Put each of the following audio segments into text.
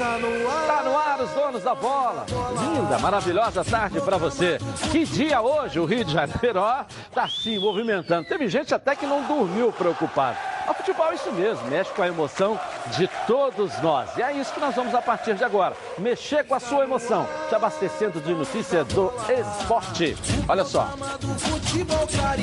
Está no ar os donos da bola. Linda, maravilhosa tarde para você. Que dia hoje o Rio de Janeiro, ó, tá se movimentando. Teve gente até que não dormiu preocupado. O futebol é isso mesmo, mexe com a emoção de todos nós. E é isso que nós vamos a partir de agora. Mexer com a sua emoção, te abastecendo de notícias do esporte. Olha só.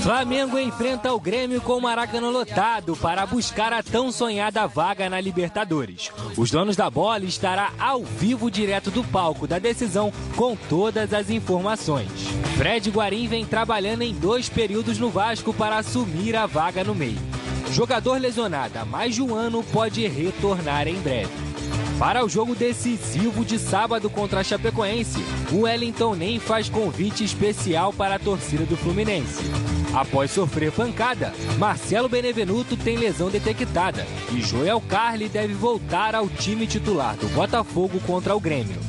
Flamengo enfrenta o Grêmio com o Maracanã lotado para buscar a tão sonhada vaga na Libertadores. Os donos da bola estará ao vivo direto do palco da decisão com todas as informações. Fred Guarim vem trabalhando em dois períodos no Vasco para assumir a vaga no meio. Jogador lesionado há mais de um ano pode retornar em breve. Para o jogo decisivo de sábado contra a Chapecoense, o Wellington nem faz convite especial para a torcida do Fluminense. Após sofrer pancada, Marcelo Benevenuto tem lesão detectada e Joel Carli deve voltar ao time titular do Botafogo contra o Grêmio.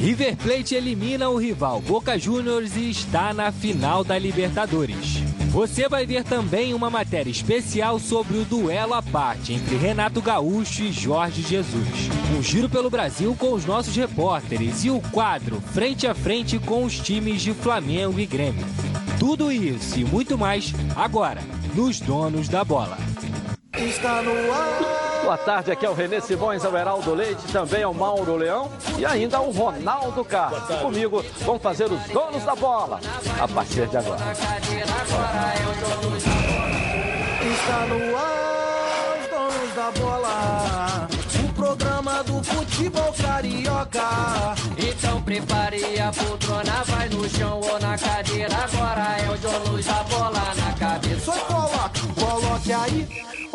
River Plate elimina o rival Boca Juniors e está na final da Libertadores. Você vai ver também uma matéria especial sobre o duelo à parte entre Renato Gaúcho e Jorge Jesus. Um giro pelo Brasil com os nossos repórteres e o quadro frente a frente com os times de Flamengo e Grêmio. Tudo isso e muito mais agora nos Donos da Bola. Está no ar. Boa tarde, aqui é o Renê Simões, é o Heraldo Leite, também é o Mauro Leão e ainda o Ronaldo Carlos. Comigo vão fazer os donos da bola a partir de agora. Está no ar, os donos da bola. O programa do futebol carioca. Então prepare a poltrona, vai no chão ou na cadeira. Agora é o donos da bola na cabeça. Só coloque, coloque aí.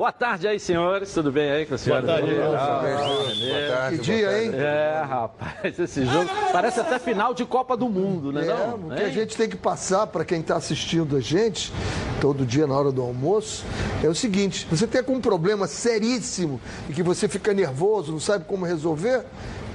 Boa tarde aí, senhores. Tudo bem aí com a senhora? Boa tarde, ah, Boa tarde. Que dia, hein? É, rapaz, esse jogo parece até final de Copa do Mundo, né? É, não? o que a gente tem que passar para quem está assistindo a gente, todo dia na hora do almoço, é o seguinte: você tem algum problema seríssimo e que você fica nervoso, não sabe como resolver,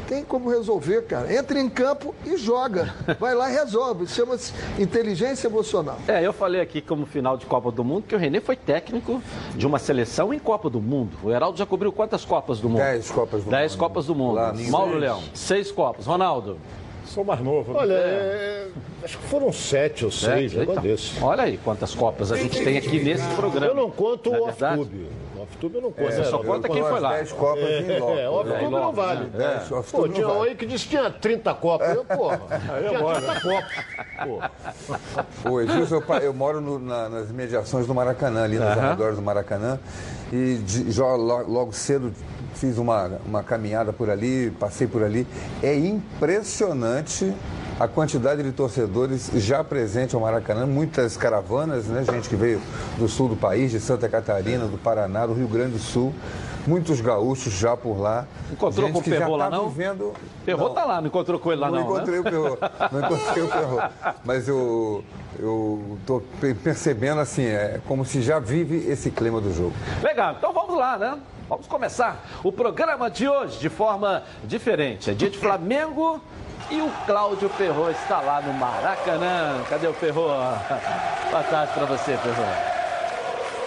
tem como resolver, cara. Entra em campo e joga. Vai lá e resolve. Chama-se inteligência emocional. É, eu falei aqui como final de Copa do Mundo que o Renê foi técnico de uma seleção em Copa do Mundo. O Heraldo já cobriu quantas Copas do Mundo? Dez Copas do Dez Mundo. Copas do Mundo. Lá, Mauro. Leão, seis Copas. Ronaldo. Sou mais novo. Olha, é... acho que foram sete ou seis, é, então, desse. Olha aí quantas Copas a gente tem aqui nesse programa. Eu não conto o off-tube. Off-tube eu não conto. É, só conta quem foi lá. 10 Copas é, em loco. É, off-tube não vale. É. Pô, tinha um aí que disse que tinha 30 Copas. Eu, porra, tinha 30 Copas. Pô, Edilson, eu, eu moro no, na, nas mediações do Maracanã, ali nos arredores do Maracanã. E de, já, logo cedo fiz uma, uma caminhada por ali, passei por ali. É impressionante a quantidade de torcedores já presente ao Maracanã, muitas caravanas, né? Gente que veio do sul do país, de Santa Catarina, do Paraná, do Rio Grande do Sul. Muitos gaúchos já por lá. Encontrou com o Perro lá, tá não? Vivendo... Perro tá lá, não encontrou com ele lá, não? Não encontrei né? o Perro, não encontrei o Perro. Mas eu eu estou percebendo assim, é como se já vive esse clima do jogo. Legal, então vamos lá, né? Vamos começar o programa de hoje de forma diferente. É dia de Flamengo e o Cláudio Ferro está lá no Maracanã. Cadê o Ferro? Boa tarde para você, Ferro.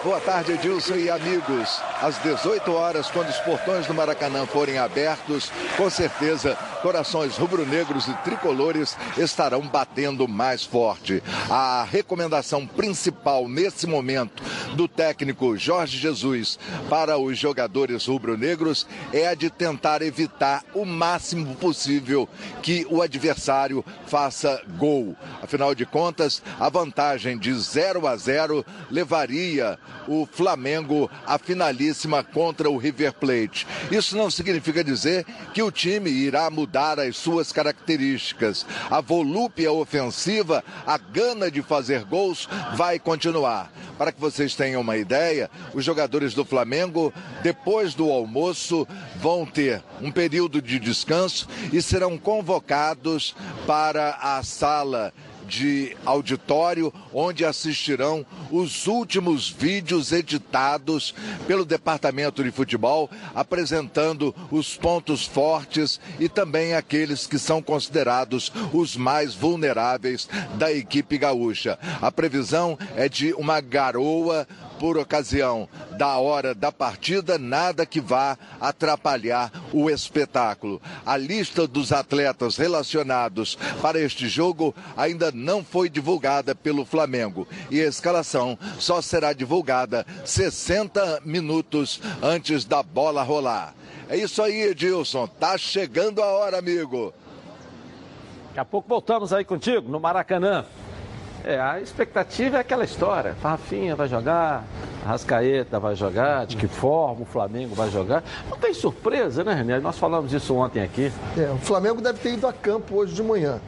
Boa tarde, Edilson e amigos. Às 18 horas, quando os portões do Maracanã forem abertos, com certeza, corações rubro-negros e tricolores estarão batendo mais forte. A recomendação principal nesse momento do técnico Jorge Jesus para os jogadores rubro-negros é a de tentar evitar o máximo possível que o adversário faça gol. Afinal de contas, a vantagem de 0 a 0 levaria o Flamengo a finalíssima contra o River Plate. Isso não significa dizer que o time irá mudar as suas características. A volúpia ofensiva, a gana de fazer gols vai continuar. Para que vocês tenham uma ideia, os jogadores do Flamengo, depois do almoço, vão ter um período de descanso e serão convocados para a sala de auditório, onde assistirão os últimos vídeos editados pelo Departamento de Futebol, apresentando os pontos fortes e também aqueles que são considerados os mais vulneráveis da equipe gaúcha. A previsão é de uma garoa por ocasião da hora da partida, nada que vá atrapalhar o espetáculo. A lista dos atletas relacionados para este jogo ainda não foi divulgada pelo Flamengo e a escalação só será divulgada 60 minutos antes da bola rolar. É isso aí, Edilson. Tá chegando a hora, amigo. Daqui a pouco voltamos aí contigo no Maracanã. É, a expectativa é aquela história. Rafinha vai jogar, Rascaeta vai jogar, de que forma o Flamengo vai jogar. Não tem surpresa, né, René? Nós falamos isso ontem aqui. É, o Flamengo deve ter ido a campo hoje de manhã.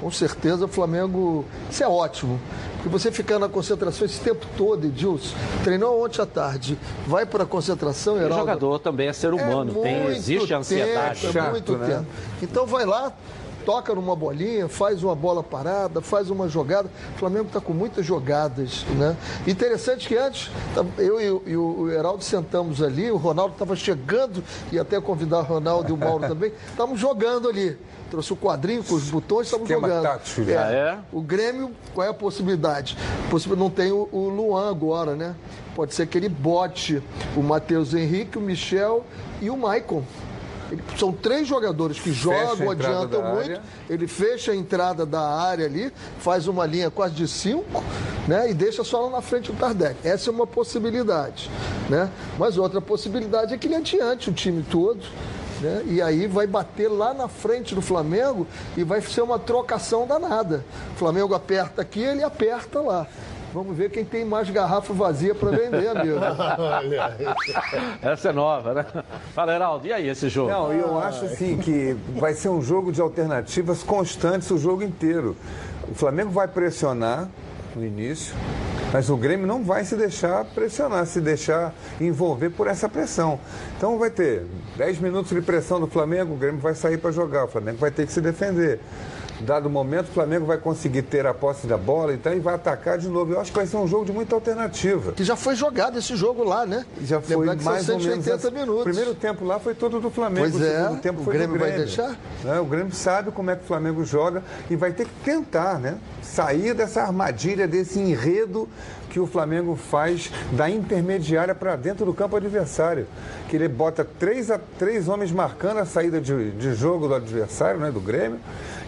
Com certeza o Flamengo. Isso é ótimo. Porque você ficar na concentração esse tempo todo, Edilson, treinou ontem à tarde, vai para a concentração, O jogador também é ser humano, é tem, existe tempo, ansiedade. É Chato, muito né? tempo. Então vai lá, toca numa bolinha, faz uma bola parada, faz uma jogada. O Flamengo está com muitas jogadas, né? Interessante que antes, tá, eu e, e o Heraldo sentamos ali, o Ronaldo estava chegando, e até convidar o Ronaldo e o Mauro também, estávamos jogando ali. Trouxe o quadrinho com os botões, estamos jogando. Tático, é, ah, é? O Grêmio, qual é a possibilidade? Não tem o, o Luan agora, né? Pode ser que ele bote o Matheus Henrique, o Michel e o Maicon. Ele, são três jogadores que jogam, adiantam muito. Área. Ele fecha a entrada da área ali, faz uma linha quase de cinco, né? E deixa só lá na frente o Kardec. Essa é uma possibilidade, né? Mas outra possibilidade é que ele adiante o time todo. Né? E aí vai bater lá na frente do Flamengo e vai ser uma trocação danada. O Flamengo aperta aqui, ele aperta lá. Vamos ver quem tem mais garrafa vazia para vender, amigo. Essa é nova, né? Fala, Heraldo, e aí esse jogo? Não, eu acho assim que vai ser um jogo de alternativas constantes o jogo inteiro. O Flamengo vai pressionar no início, mas o Grêmio não vai se deixar pressionar, se deixar envolver por essa pressão. Então vai ter 10 minutos de pressão do Flamengo, o Grêmio vai sair para jogar, o Flamengo vai ter que se defender dado momento, o Flamengo vai conseguir ter a posse da bola então, e vai atacar de novo. Eu acho que vai ser um jogo de muita alternativa. Que já foi jogado esse jogo lá, né? Já foi Lembrar mais ou menos. Minutos. O primeiro tempo lá foi todo do Flamengo. Pois é, o, tempo o foi Grêmio, Grêmio vai deixar? É, o Grêmio sabe como é que o Flamengo joga e vai ter que tentar, né? Sair dessa armadilha, desse enredo que o Flamengo faz da intermediária para dentro do campo adversário. Que ele bota três, a, três homens marcando a saída de, de jogo do adversário, né, do Grêmio,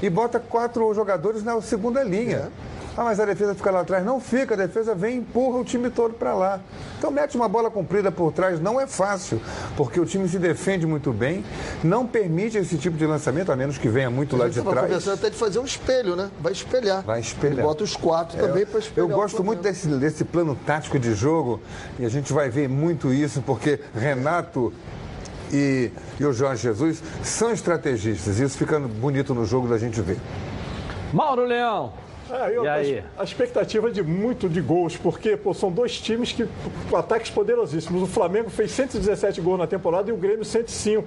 e bota quatro jogadores na segunda linha. É. Ah, mas a defesa fica lá atrás. Não fica, a defesa vem e empurra o time todo para lá. Então mete uma bola comprida por trás, não é fácil, porque o time se defende muito bem, não permite esse tipo de lançamento, a menos que venha muito lá de trás. conversando até de fazer um espelho, né? Vai espelhar. Vai espelhar. bota os quatro é, também para espelhar. Eu gosto muito desse, desse plano tático de jogo, e a gente vai ver muito isso, porque Renato e, e o Jorge Jesus são estrategistas. Isso fica bonito no jogo da gente ver. Mauro Leão, é, eu, e aí? A, a, expectativa é de muito de gols, porque pô, são dois times que com ataques poderosíssimos. O Flamengo fez 117 gols na temporada e o Grêmio 105.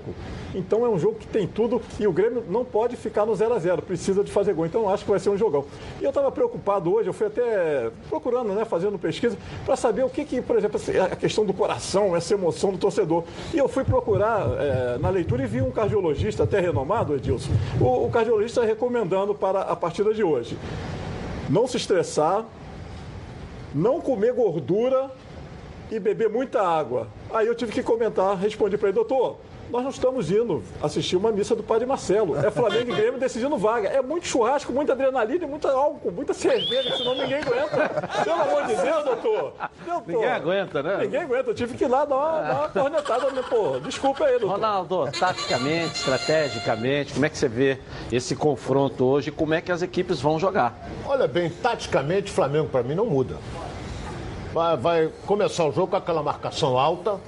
Então é um jogo que tem tudo e o Grêmio não pode ficar no 0 a 0 precisa de fazer gol. Então acho que vai ser um jogão. E eu estava preocupado hoje, eu fui até procurando, né, fazendo pesquisa, para saber o que, que, por exemplo, a questão do coração, essa emoção do torcedor. E eu fui procurar é, na leitura e vi um cardiologista até renomado, Edilson, o, o cardiologista recomendando para a partida de hoje não se estressar, não comer gordura e beber muita água. Aí eu tive que comentar, respondi para ele, doutor, nós não estamos indo assistir uma missa do Padre Marcelo. É Flamengo e Grêmio decidindo vaga. É muito churrasco, muita adrenalina, muito álcool, muita cerveja, senão ninguém aguenta. Pelo amor de Deus, doutor. doutor. Ninguém aguenta, né? Ninguém aguenta. Eu tive que ir lá dar uma, dar uma cornetada. Né? Pô, desculpa aí, doutor. Ronaldo, taticamente, estrategicamente, como é que você vê esse confronto hoje? Como é que as equipes vão jogar? Olha bem, taticamente, Flamengo para mim não muda. Vai, vai começar o jogo com aquela marcação alta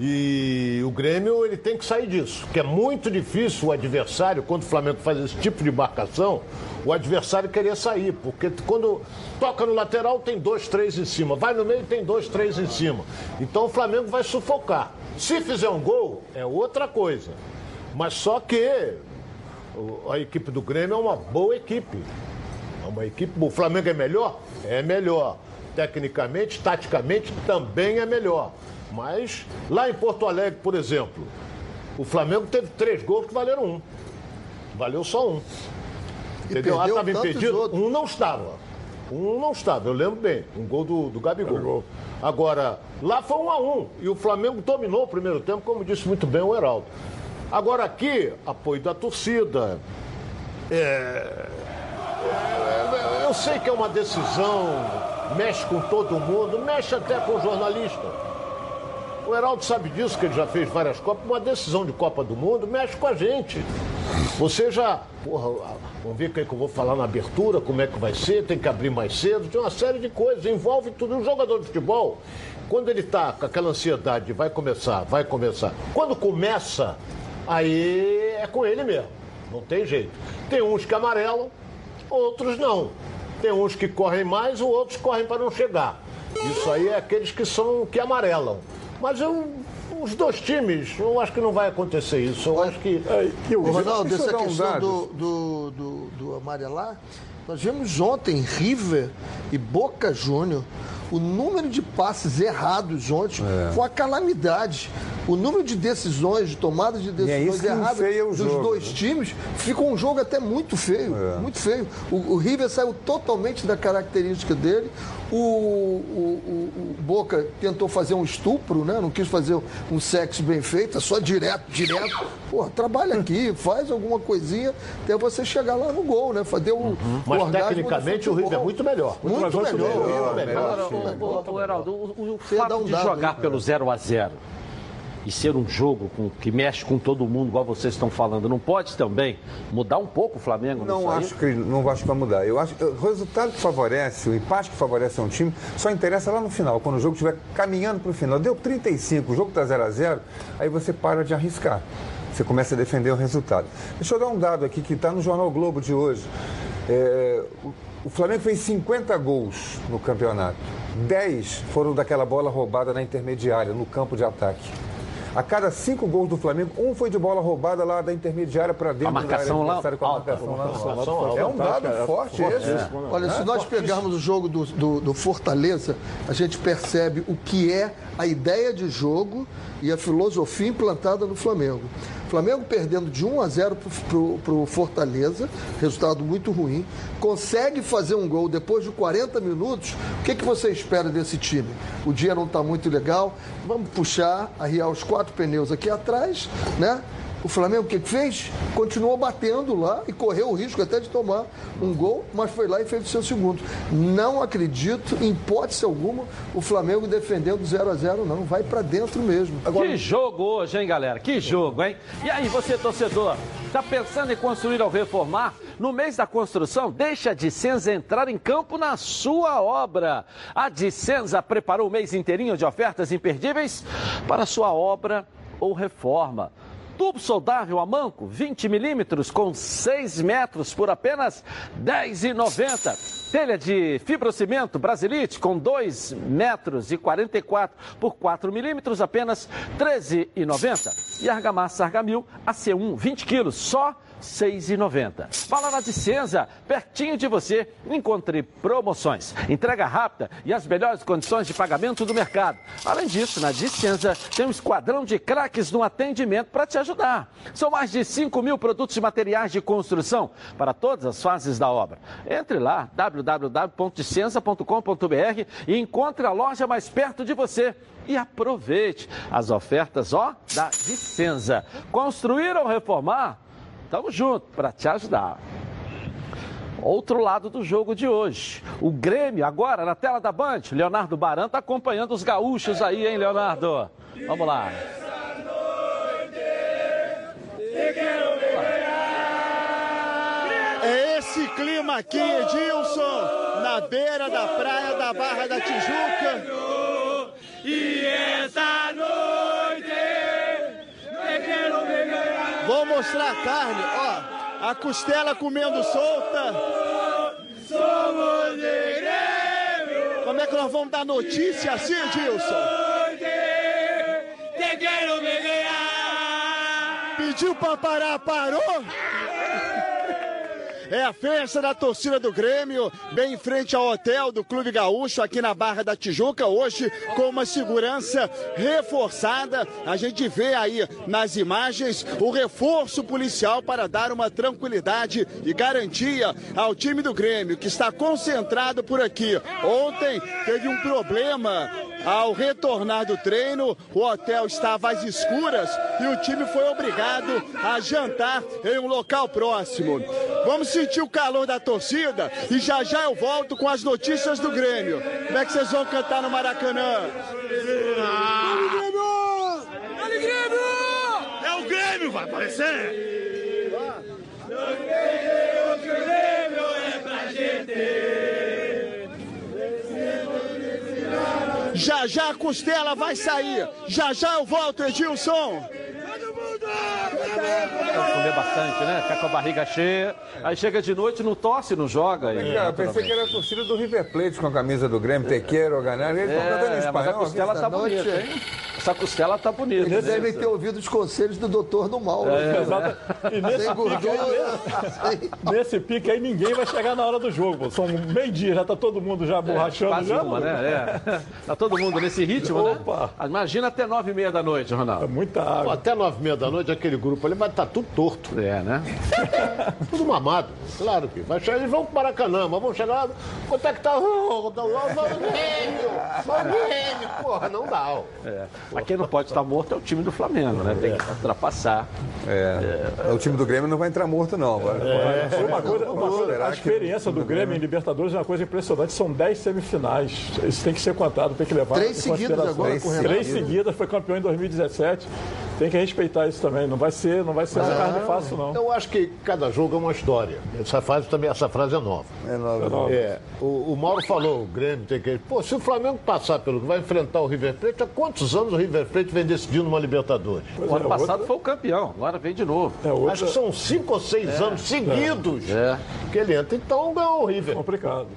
e o Grêmio ele tem que sair disso, que é muito difícil o adversário, quando o Flamengo faz esse tipo de marcação, o adversário querer sair, porque quando toca no lateral tem dois, três em cima, vai no meio tem dois, três em cima. Então o Flamengo vai sufocar. Se fizer um gol, é outra coisa. Mas só que a equipe do Grêmio é uma boa equipe. É uma equipe. O Flamengo é melhor? É melhor. Tecnicamente, taticamente, também é melhor. Mas lá em Porto Alegre, por exemplo, o Flamengo teve três gols que valeram um. Valeu só um. Entendeu? Ah, estava impedido. Outros. Um não estava. Um não estava, eu lembro bem. Um gol do, do Gabigol. Gabigol. Agora, lá foi um a um. E o Flamengo dominou o primeiro tempo, como disse muito bem o Heraldo. Agora aqui, apoio da torcida. É eu sei que é uma decisão, mexe com todo mundo, mexe até com o jornalista. O Heraldo sabe disso, que ele já fez várias Copas. Uma decisão de Copa do Mundo mexe com a gente. Você já. Porra, vamos ver o que, é que eu vou falar na abertura, como é que vai ser, tem que abrir mais cedo, tem uma série de coisas, envolve tudo. Um jogador de futebol, quando ele está com aquela ansiedade, vai começar, vai começar. Quando começa, aí é com ele mesmo. Não tem jeito. Tem uns que amarelam, outros não. Tem uns que correm mais, outros correm para não chegar. Isso aí é aqueles que são que amarelam. Mas eu, os dois times, eu acho que não vai acontecer isso. Eu acho que. É, o Ronaldo, essa questão do, do, do, do amarelar, nós vimos ontem River e Boca Júnior o número de passes errados ontem é. foi uma calamidade. O número de decisões, de tomadas de é decisões é erradas dos jogo, dois né? times, ficou um jogo até muito feio. É. Muito feio. O, o, River saiu totalmente da característica dele. O, o, o, Boca tentou fazer um estupro, né? Não quis fazer um sexo bem feito, é só direto, direto. Pô, trabalha aqui, faz alguma coisinha até você chegar lá no gol, né? Fazer o, uhum. Mas tecnicamente o River é muito melhor. Muito, muito melhor. melhor, melhor. O, o, Heraldo, o, o fato de jogar pelo 0 a 0 e ser um jogo com, que mexe com todo mundo, igual vocês estão falando, não pode também mudar um pouco o Flamengo? Não acho que não acho que vai mudar. Eu acho o resultado que favorece, o empate que favorece um time, só interessa lá no final, quando o jogo estiver caminhando para o final. Deu 35, o jogo está 0 a 0 aí você para de arriscar. Você começa a defender o resultado. Deixa eu dar um dado aqui que está no Jornal Globo de hoje. É, o Flamengo fez 50 gols no campeonato. 10 foram daquela bola roubada na intermediária, no campo de ataque. A cada cinco gols do Flamengo, um foi de bola roubada lá da intermediária para dentro a marcação da área com a marcação lá, lá, É um dado é, forte é, esse. É. Olha, se nós pegarmos o jogo do, do, do Fortaleza, a gente percebe o que é a ideia de jogo e a filosofia implantada no Flamengo. Flamengo perdendo de 1 a 0 para o Fortaleza, resultado muito ruim, consegue fazer um gol depois de 40 minutos. O que, que você espera desse time? O dia não está muito legal, vamos puxar, arriar os quatro pneus aqui atrás, né? O Flamengo o que fez? Continuou batendo lá e correu o risco até de tomar um gol, mas foi lá e fez o seu segundo. Não acredito, em hipótese alguma, o Flamengo defendendo 0 a 0 não. Vai para dentro mesmo. Agora... Que jogo hoje, hein, galera? Que jogo, hein? E aí, você, torcedor, tá pensando em construir ou reformar? No mês da construção, deixa a Dicenza entrar em campo na sua obra. A Dicenza preparou o mês inteirinho de ofertas imperdíveis para sua obra ou reforma. Tubo soldável a manco, 20 milímetros, com 6 metros por apenas R$ 10,90. Telha de fibrocimento Brasilite, com 2 metros e 44 por 4 milímetros, apenas R$ 13,90. E argamassa Argamil AC1, 20 quilos, só 6,90. Fala na Dicenza, pertinho de você, encontre promoções, entrega rápida e as melhores condições de pagamento do mercado. Além disso, na Dicenza tem um esquadrão de craques no atendimento para te ajudar. São mais de 5 mil produtos e materiais de construção para todas as fases da obra. Entre lá, www.dicenza.com.br e encontre a loja mais perto de você e aproveite as ofertas ó da Dicenza. Construir ou reformar? Tamo junto para te ajudar. Outro lado do jogo de hoje. O Grêmio, agora na tela da Band. Leonardo Baran tá acompanhando os gaúchos aí, hein, Leonardo? Vamos lá. É esse clima aqui, Edilson, na beira da praia da Barra da Tijuca. E essa noite Vou mostrar a carne, ó. A costela comendo solta. Somos de. Como é que nós vamos dar notícia assim, Dilson? Pediu pra parar, parou? É a festa da torcida do Grêmio, bem em frente ao hotel do Clube Gaúcho, aqui na Barra da Tijuca, hoje com uma segurança reforçada. A gente vê aí nas imagens o reforço policial para dar uma tranquilidade e garantia ao time do Grêmio, que está concentrado por aqui. Ontem teve um problema ao retornar do treino, o hotel estava às escuras e o time foi obrigado a jantar em um local próximo. Vamos sentir o calor da torcida e já já eu volto com as notícias do Grêmio. Como é que vocês vão cantar no Maracanã? Dale Grêmio! É o Grêmio, vai aparecer! Já já a costela vai sair. Já já eu volto, Edilson. Vai comer bastante, né? Fica com a barriga cheia. Aí chega de noite, não tosse, não joga. E, Cara, eu pensei que era a torcida do River Plate com a camisa do Grêmio, te quero ganhar. Eles estão cantando em É, mas a espanhol. costela tá bonita, hein? Essa costela tá bonita. Eles devem ter ouvido os conselhos do doutor do mal. É, né? Exato. E nesse Sem pique, aí, nesse pique aí, ninguém vai chegar na hora do jogo. pô. São meio-dia, já tá todo mundo já borrachando. Já, uma, né? É. Tá todo mundo nesse ritmo, Opa. né? Imagina até nove e meia da noite, É Ronaldo. muita Pô, água. até nove e meia da noite, aquele grupo ali vai estar tudo torto. É, né? Tudo mamado. Claro que vai chegar. Eles vão pro Maracanã, mas vão chegar lá. Quanto é que tá? Oh, tá lá, vai o Grêmio! Vai o Grêmio! Porra, não dá. ó. É. Mas quem não pode estar morto é o time do Flamengo, né? Tem que ultrapassar. É. O time do Grêmio não vai entrar morto, não. Vai- vai- Uma coisa, uma coisa- a que- experiência do Grêmio em Libertadores é uma coisa impressionante. São 10 semifinais. Isso tem que ser contado, tem que levar Três seguidas agora. Três seguidas, foi campeão em 2017. Tem que respeitar isso também. Não vai ser, não vai ser uma carne fácil, não. Eu acho que cada jogo é uma história. Essa frase também, essa frase é nova. É nova. É, o, o Mauro falou, o Grêmio tem que. Pô, se o Flamengo passar pelo que vai enfrentar o River Plate, há quantos anos o River Plate vem decidindo uma Libertadores? O ano é, passado outra- foi o campeão, agora vem de novo. É outra Acho que são cinco ou seis anos seguidos É. que ele entra. Então ganhou o River. complicado.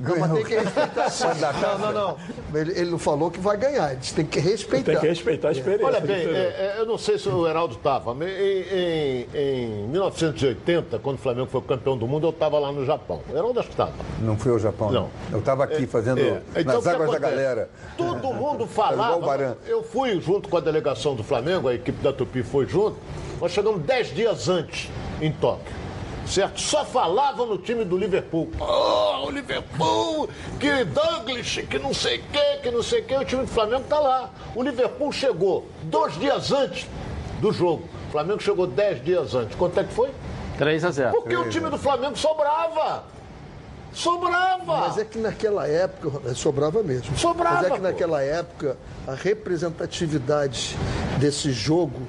Não, mas tem que respeitar. Não, não, não. Ele, ele não falou que vai ganhar. Eles têm que respeitar. Tem que respeitar a experiência. Olha bem, é, é, eu não sei se o Heraldo estava. Em, em- em 1980, quando o Flamengo foi campeão do mundo, eu estava lá no Japão. O Heraldo acho que estava. Não fui ao Japão, não. Não. Eu estava aqui fazendo É, então, nas águas da acontece? galera. Todo mundo igual o falava. Baran. Eu fui junto com a delegação do Flamengo, a equipe da Tupi foi junto. Nós chegamos dez dias antes em Tóquio. Certo? Só falavam no time do Liverpool. Oh, o Liverpool, que Douglas, que não sei o que, que não sei o que. O time do Flamengo tá lá. O Liverpool chegou dois dias antes do jogo. O Flamengo chegou dez dias antes. Quanto é que foi? 3 a 0 Porque o time do Flamengo sobrava. Sobrava. Mas é que naquela época, sobrava mesmo. Sobrava, Mas é que pô. naquela época, a representatividade desse jogo,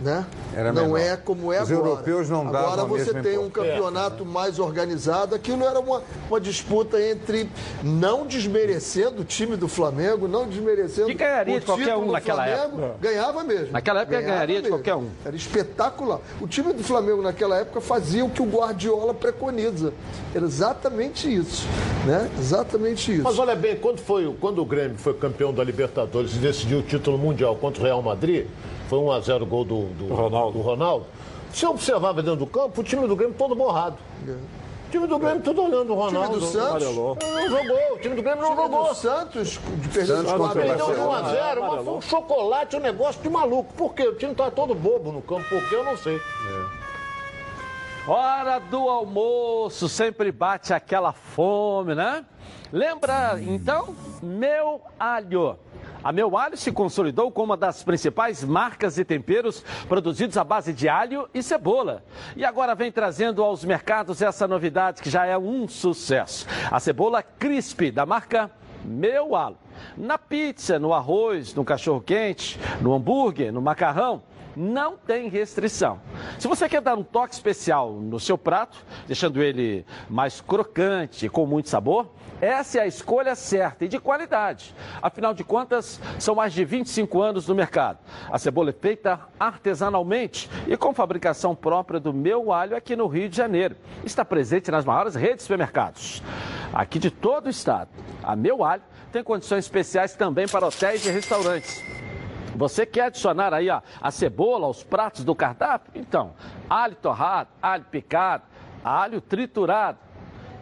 né? Era não menor. é como é Os agora. europeus não davam Agora você mesma tem um campeonato mais organizado. Aquilo era uma, uma disputa entre não desmerecendo o time do Flamengo, não desmerecendo Que ganharia o de qualquer um do naquela Flamengo, época. Ganhava mesmo. Naquela época ganharia de qualquer um. Era espetacular. O time do Flamengo naquela época fazia o que o Guardiola preconiza. Era exatamente isso, né? Exatamente isso. Mas olha bem, quando, foi, o- quando o Grêmio foi campeão da Libertadores e decidiu o título mundial contra o Real Madrid, foi 1x0 o gol do, do, Ronaldo. do Ronaldo. Você observava dentro do campo o time do Grêmio todo borrado. O time do Grêmio todo olhando o Ronaldo. do Santos? Não jogou, o time do Grêmio não O time jogou. Santos Santos o quatro. Perdeu de 1 a Barcelona. 0 mas foi um chocolate, um negócio de maluco. Por quê? O time tá todo bobo no campo, por quê? Eu não sei. Hora do almoço, sempre bate aquela fome, né? Lembra, então, Meu Alho. A Meu Alho se consolidou como uma das principais marcas de temperos produzidos à base de alho e cebola. E agora vem trazendo aos mercados essa novidade que já é um sucesso. A cebola crisp da marca Meu Alho. Na pizza, no arroz, no cachorro-quente, no hambúrguer, no macarrão, não tem restrição. Se você quer dar um toque especial no seu prato, deixando ele mais crocante com muito sabor, essa é a escolha certa e de qualidade. Afinal de contas, são mais de 25 anos no mercado. A cebola é feita artesanalmente e com fabricação própria do Meu Alho aqui no Rio de Janeiro. Está presente nas maiores redes de supermercados. Aqui de todo o estado. A Meu Alho tem condições especiais também para hotéis e restaurantes. Você quer adicionar aí a cebola aos pratos do cardápio? Então, alho torrado, alho picado, alho triturado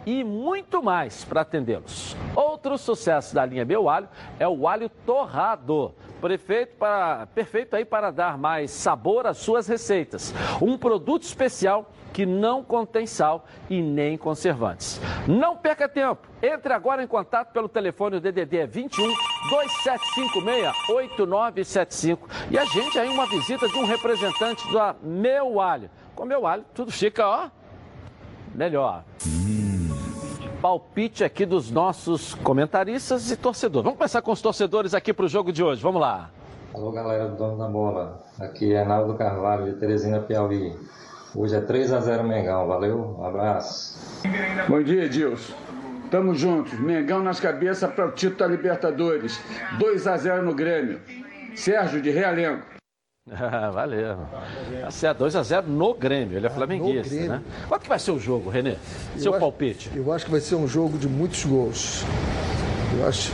e muito mais para atendê-los. Outro sucesso da linha Meu Alho é o alho torrado. Perfeito, para, perfeito aí para dar mais sabor às suas receitas. Um produto especial que não contém sal e nem conservantes. Não perca tempo. Entre agora em contato pelo telefone DDD 21 2756 8975 e a gente aí uma visita de um representante da Meu Alho. Com Meu Alho tudo fica, ó, melhor. Palpite aqui dos nossos comentaristas e torcedores. Vamos começar com os torcedores aqui para o jogo de hoje. Vamos lá. Alô, galera do Dono da Bola. Aqui é Naldo Carvalho, de Teresina, Piauí. Hoje é 3 a 0 Mengão. Valeu, um abraço. Bom dia, Edilson. Tamo juntos. Mengão nas cabeças para o título da Libertadores. 2 a 0 no Grêmio. Sérgio de Realengo. Valeu. Tá certo, 2x0 no Grêmio. Ele é flamenguista, Grêmio. né? Quanto que vai ser o jogo, Renê? Seu Eu acho- palpite. Eu acho que vai ser um jogo de muitos gols. Eu acho.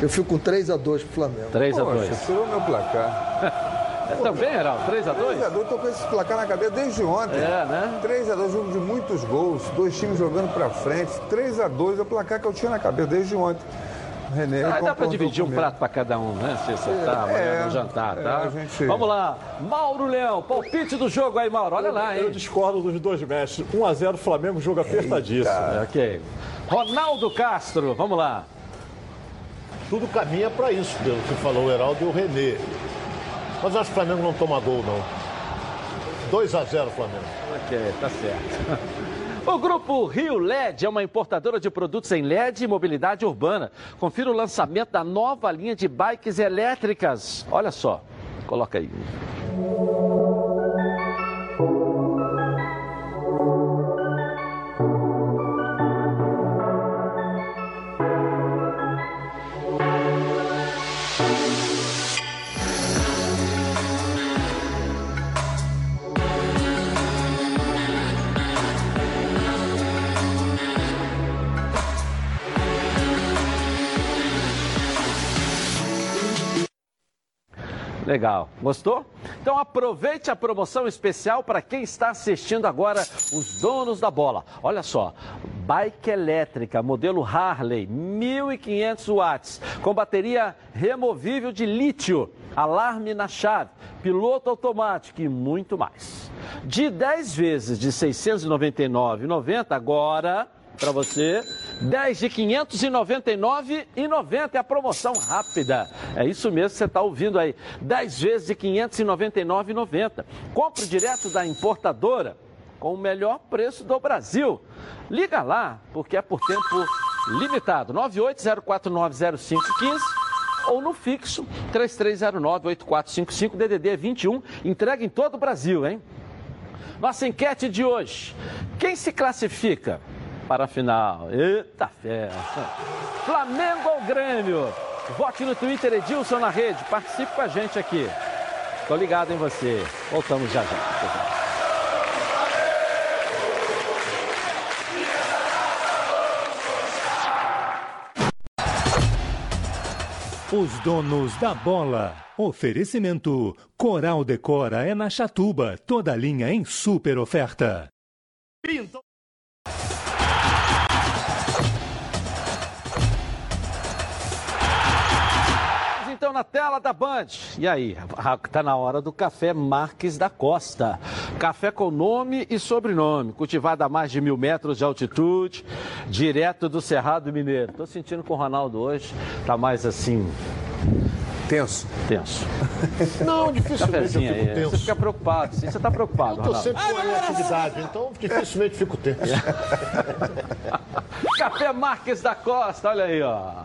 Eu fico com 3x2 pro Flamengo. 3 a 2 Poxa, tirou meu placar. É, também, Heraldo? 3x2? 3x2, tô com esse placar na cabeça desde ontem. É, né? 3x2, jogo de muitos gols, dois times jogando pra frente. 3x2 é o placar que eu tinha na cabeça desde ontem. René Ah, dá para dividir um prato para cada um, né? Se você tá amanhã É, no jantar, é, tá? a gente- Vamos lá. Mauro Leão, palpite do jogo aí, Mauro. Olha lá, Eu hein? discordo dos dois mestres. 1x0 Flamengo, jogo apertadíssimo. Ok. Ronaldo Castro, vamos lá. Tudo caminha para isso, pelo que falou o Heraldo e o Renê. Mas acho que o Flamengo não toma gol, não. 2 a 0 Flamengo. Ok, tá certo. O grupo Rio LED é uma importadora de produtos em LED e mobilidade urbana. Confira o lançamento da nova linha de bikes elétricas. Olha só, coloca aí. Legal. Gostou? Então aproveite a promoção especial para quem está assistindo agora os donos da bola. Olha só, bike elétrica, modelo Harley, 1500 watts, com bateria removível de lítio, alarme na chave, piloto automático e muito mais. De 10 vezes de R$ 699,90 agora para você, 10 de 599,90 é a promoção rápida. É isso mesmo que você está ouvindo aí. 10 vezes de 599,90. Compre direto da importadora com o melhor preço do Brasil. Liga lá, porque é por tempo limitado. 9804905515 ou no fixo 33098455 DDD 21. Entrega em todo o Brasil, hein? Nossa enquete de hoje. Quem se classifica para a final? Eita festa! Flamengo ou Grêmio? Vote no Twitter Edilson na rede. Participe com a gente aqui. Tô ligado em você. Voltamos já já. Os donos da bola. Oferecimento: Coral Decora é na Chatuba, toda linha em super oferta. Então na tela da Band. E aí, tá na hora do café Marques da Costa. Café com nome e sobrenome, cultivado a mais de mil metros de altitude, direto do Cerrado Mineiro. Tô sentindo com o Ronaldo hoje, tá mais assim. Tenso. Tenso. Não, dificilmente eu fico aí. tenso. Você fica preocupado, sim. Você tá preocupado, Eu Ronaldo. sempre com a atividade, então dificilmente fico tenso. Café Marques da Costa, olha aí, ó.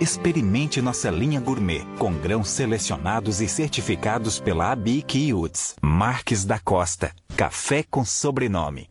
Experimente nossa linha gourmet, com grãos selecionados e certificados pela ABIC e UTS. Marques da Costa. Café com sobrenome.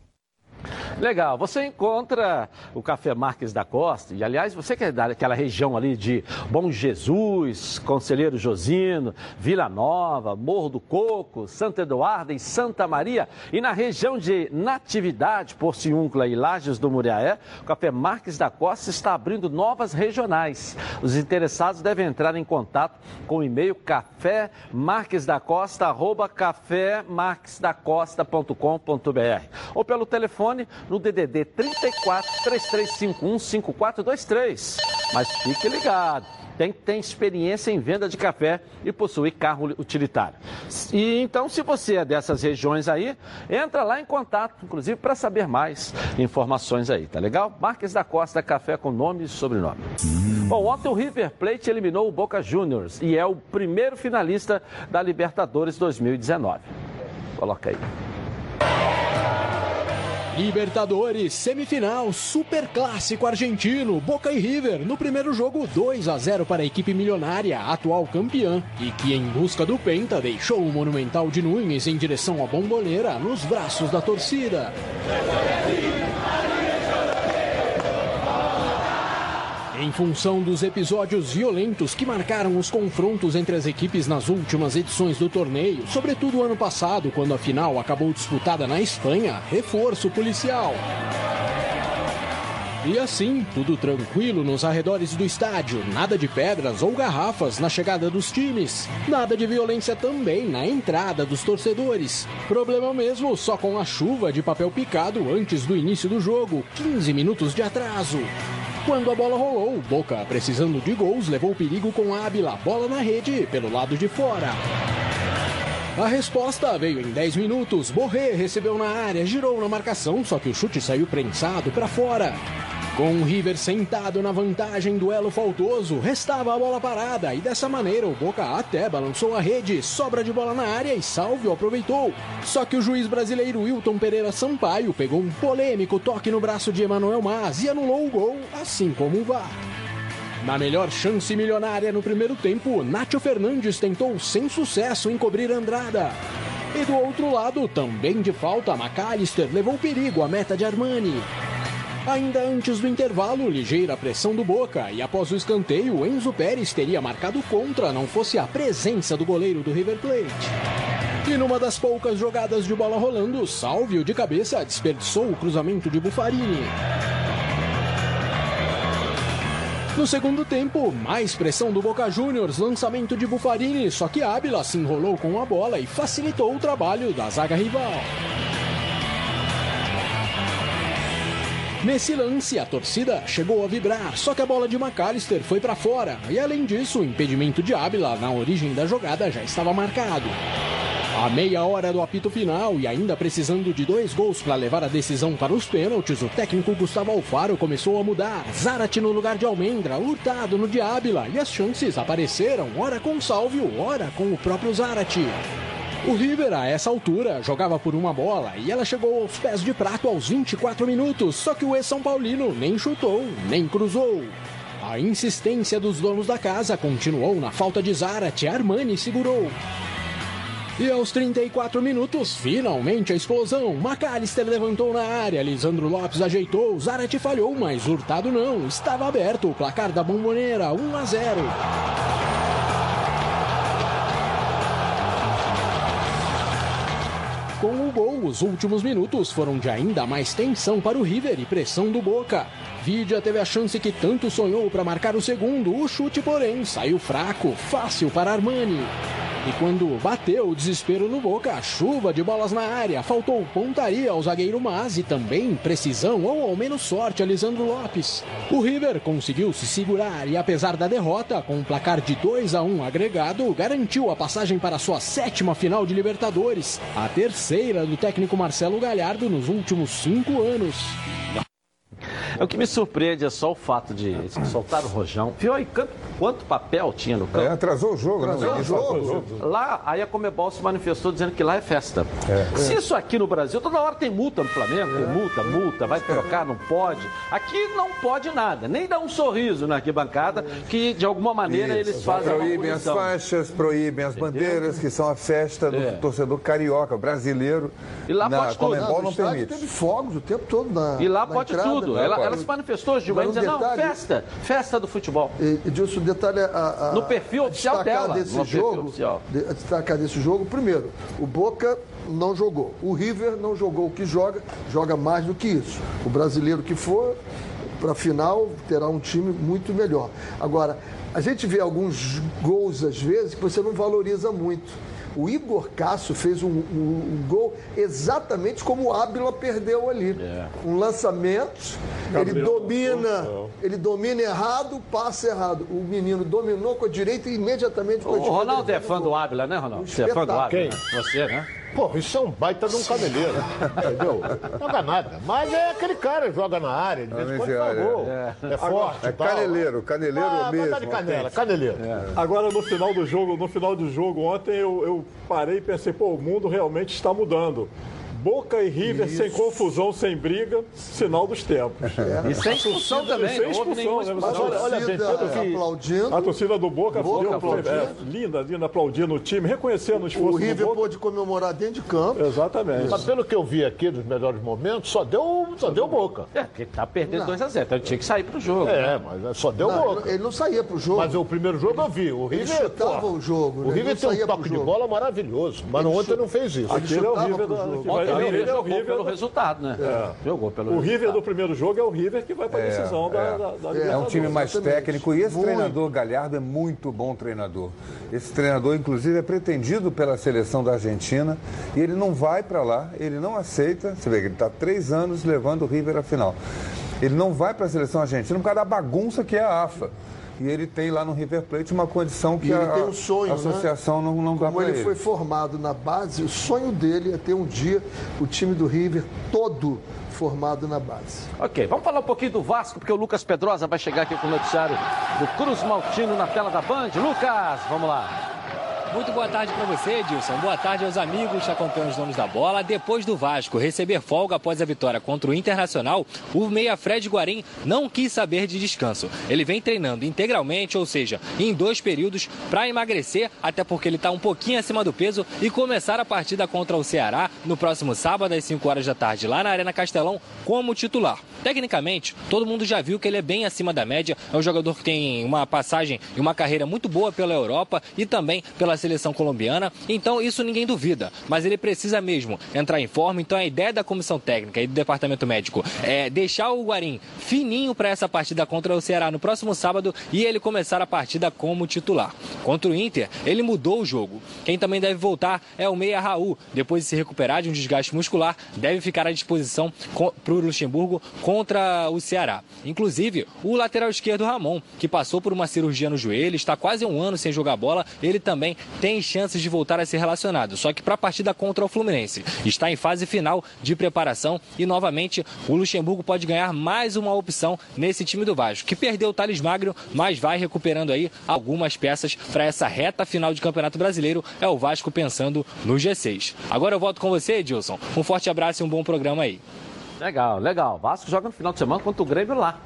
Legal, você encontra o Café Marques da Costa, e aliás, você que é daquela região ali de Bom Jesus, Conselheiro Josino, Vila Nova, Morro do Coco, Santo Eduardo e Santa Maria, e na região de Natividade, Porciúncula e Lages do Muriaé, o Café Marques da Costa está abrindo novas regionais. Os interessados devem entrar em contato com o e-mail cafémarquesdacosta, arroba cafémarquesdacosta.com.br ou pelo telefone no DDD 34 3351 5423. Mas fique ligado tem que ter experiência em venda de café e possuir carro utilitário. E então, se você é dessas regiões aí, entra lá em contato, inclusive para saber mais informações aí, tá legal? Marques da Costa Café com nome e sobrenome. Bom, ontem o River Plate eliminou o Boca Juniors e é o primeiro finalista da Libertadores 2019. Coloca aí. Libertadores, semifinal, super clássico argentino, Boca e River. No primeiro jogo, 2 a 0 para a equipe milionária, atual campeã, e que em busca do Penta deixou o Monumental de Nunes em direção à bomboneira nos braços da torcida. Em função dos episódios violentos que marcaram os confrontos entre as equipes nas últimas edições do torneio, sobretudo ano passado, quando a final acabou disputada na Espanha, reforço policial. E assim, tudo tranquilo nos arredores do estádio, nada de pedras ou garrafas na chegada dos times, nada de violência também na entrada dos torcedores. Problema mesmo só com a chuva de papel picado antes do início do jogo, 15 minutos de atraso. Quando a bola rolou, Boca, precisando de gols, levou perigo com Ábila, bola na rede pelo lado de fora. A resposta veio em 10 minutos. Borré recebeu na área, girou na marcação, só que o chute saiu prensado para fora. Com o River sentado na vantagem, duelo faltoso, restava a bola parada e dessa maneira o Boca até balançou a rede, sobra de bola na área e Salvio aproveitou. Só que o juiz brasileiro Wilton Pereira Sampaio pegou um polêmico toque no braço de Emanuel Mas e anulou o gol, assim como o VAR. Na melhor chance milionária no primeiro tempo, Nátio Fernandes tentou sem sucesso encobrir Andrada. E do outro lado, também de falta, McAllister levou perigo à meta de Armani. Ainda antes do intervalo, ligeira pressão do Boca e após o escanteio, Enzo Pérez teria marcado contra não fosse a presença do goleiro do River Plate. E numa das poucas jogadas de bola rolando, Salvio de cabeça desperdiçou o cruzamento de Bufarini. No segundo tempo, mais pressão do Boca Juniors, lançamento de Bufarini, só que Ábila se enrolou com a bola e facilitou o trabalho da zaga rival. Nesse lance, a torcida chegou a vibrar, só que a bola de McAllister foi para fora. E além disso, o impedimento de Ábila na origem da jogada já estava marcado. A meia hora do apito final e ainda precisando de dois gols para levar a decisão para os pênaltis, o técnico Gustavo Alfaro começou a mudar. Zarate no lugar de Almendra, Hurtado no de Ábila e as chances apareceram, ora com Salvio, ora com o próprio Zarate. O River, a essa altura, jogava por uma bola e ela chegou aos pés de prato aos 24 minutos, só que o ex-São Paulino nem chutou, nem cruzou. A insistência dos donos da casa continuou na falta de Zarate, Armani segurou. E aos 34 minutos, finalmente a explosão. McAllister levantou na área, Lisandro Lopes ajeitou, Zarate falhou, mas Hurtado não. Estava aberto o placar da bomboneira, 1 a 0. Os últimos minutos foram de ainda mais tensão para o River e pressão do Boca. Vidia teve a chance que tanto sonhou para marcar o segundo, o chute, porém, saiu fraco, fácil para Armani. E quando bateu o desespero no Boca, chuva de bolas na área, faltou pontaria ao zagueiro Mas e também precisão ou ao menos sorte a Lisandro Lopes. O River conseguiu se segurar e apesar da derrota, com um placar de 2 a 1 agregado, garantiu a passagem para sua sétima final de Libertadores, a terceira do técnico Marcelo Galhardo nos últimos cinco anos. É o que me surpreende é só o fato de soltar o rojão. Viu aí quanto, quanto papel tinha no campo? É, atrasou o jogo, né? Atrasou o jogo. o jogo. Lá, aí a Comebol se manifestou dizendo que lá é festa. Se isso aqui no Brasil, toda hora tem multa no Flamengo, tem multa, multa, vai trocar, não pode. Aqui não pode nada, nem dar um sorriso na arquibancada, que de alguma maneira eles fazem Proíbem as faixas, proíbem as bandeiras, que são a festa do É. torcedor carioca, brasileiro. E lá Na pode tudo. Comembol no não estádio permite. teve fogos o tempo todo na E lá na pode entrada, tudo. Né? Ela, ela se manifestou, Gilmar, Agora, um dizendo, não, detalhe- festa, festa do futebol. E, Edilson, detalhe a, a- No perfil oficial dela, desse jogo, destacar desse jogo, primeiro, o Boca não jogou, o River não jogou o que joga, joga mais do que isso. O brasileiro que for para a final terá um time muito melhor. Agora, a gente vê alguns gols às vezes que você não valoriza muito. O Igor Cássio fez um, um- um gol exatamente como o Ábila perdeu ali. Um lançamento, ele Gabriel domina, Monteiro. ele domina errado, passa errado. O menino dominou com a direita e imediatamente com a O esquerda. Ronaldo ele é fã o do gol. Ábila, né, Ronaldo? Um Você é fã do. Ábila? Você, né? Porra, isso é um baita de um caneleiro. Entendeu? Não joga nada. Mas é aquele cara que joga na área, de vez em quando faz gol. É, forte. É e tal. caneleiro, caneleiro Ah, mesmo. tá de canela, caneleiro. Agora no final do jogo, no final do jogo ontem eu, eu parei e pensei, pô, o mundo realmente está mudando. Boca e River sem confusão, sem briga, sinal dos tempos. E sem expulsão também, sem expulsão, né? expulsão. Você- Olha Torcida pelo que- aplaudindo. A torcida do Boca, Boca foi- aplaudindo. é, linda, linda, aplaudindo o time, reconhecendo o esforço O River do Boca. pôde comemorar dentro de campo. Exatamente. Mas pelo que eu vi aqui dos melhores momentos, só deu, só deu boca. É, porque tá perdendo 2x0, então ele tinha que sair pro jogo. É, mas só deu Não, boca. ele não saía pro jogo. Mas o primeiro jogo eu vi. O Ele River. chutava porra, o jogo. O né? Ele River tem um toque de bola maravilhoso. Mas Ele ontem não fez isso. Aquele é o River pro da, jogo. que vai Ontem o o River River é jogou River pelo da- resultado, né? Jogou pelo O River resultado. do primeiro jogo é o River que vai para a É, decisão da, é. da, da É um time mais exatamente. técnico e esse Muito. treinador Galhardo é muito bom treinador. Esse treinador, inclusive, é pretendido pela seleção da Argentina e ele não vai para lá, ele não aceita. Você vê que ele está três anos levando o River à final. Ele não vai para a seleção argentina por causa da bagunça que é a AFA. E ele tem lá no River Plate uma condição que ele a, tem um sonho, a associação não, não dá Como para ele ele. foi formado na base, o sonho dele é ter um dia o time do River todo formado na base. Ok, vamos falar um pouquinho do Vasco, porque o Lucas Pedrosa vai chegar aqui com o noticiário do Cruz Maltino na tela da Band. Lucas, vamos lá. Muito boa tarde para você, Edilson. Boa tarde aos amigos que acompanham os donos da bola. Depois do Vasco receber folga após a vitória contra o Internacional, o meia Fred Guarim não quis saber de descanso. Ele vem treinando integralmente, ou seja, em dois períodos, para emagrecer, até porque ele está um pouquinho acima do peso e começar a partida contra o Ceará no próximo sábado às 5 horas da tarde, lá na Arena Castelão, como titular. Tecnicamente, todo mundo já viu que ele é bem acima da média. É um jogador que tem uma passagem e uma carreira muito boa pela Europa e também pela seleção colombiana. Então, isso ninguém duvida. Mas ele precisa mesmo entrar em forma. Então, a ideia da comissão técnica e do departamento médico é deixar o Guarim fininho para essa partida contra o Ceará no próximo sábado e ele começar a partida como titular. Contra o Inter, ele mudou o jogo. Quem também deve voltar é o Meia Raul. Depois de se recuperar de um desgaste muscular, deve ficar à disposição para o Luxemburgo contra o Ceará. Inclusive, o lateral esquerdo Ramon, que passou por uma cirurgia no joelho, está quase um ano sem jogar bola, ele também tem chances de voltar a ser relacionado. Só que para a partida contra o Fluminense, está em fase final de preparação e novamente o Luxemburgo pode ganhar mais uma opção nesse time do Vasco, que perdeu o Thales Magno, mas vai recuperando aí algumas peças para essa reta final de Campeonato Brasileiro. É o Vasco pensando no G6. Agora eu volto com você, Edilson. Um forte abraço e um bom programa aí. Legal, legal. Vasco joga no final de semana contra o Grêmio lá.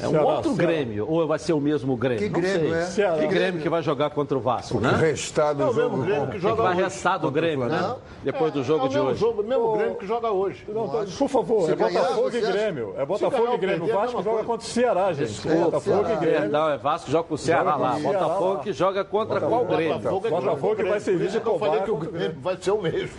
É um Ceará, outro Ceará. Grêmio, ou vai ser o mesmo Grêmio? Que Não Grêmio, sei. é? Ceará. Que Grêmio que vai jogar contra o Vasco, O né? restado É do o mesmo jogo. Grêmio que O que joga vai restar do Grêmio, né? Depois do jogo é o de hoje. Jogo, mesmo Grêmio que joga hoje. Não, tá- por favor, é Botafogo e? Grêmio. É Botafogo e Grêmio. O é Vasco joga contra o Ceará, gente. Desculpa, Botafogo e Grêmio. Perdão, é Vasco joga com o Ceará com lá. o Botafogo que joga contra qual Grêmio? Botafogo, é que vai isso de que eu falei que o. Grêmio vai ser o mesmo.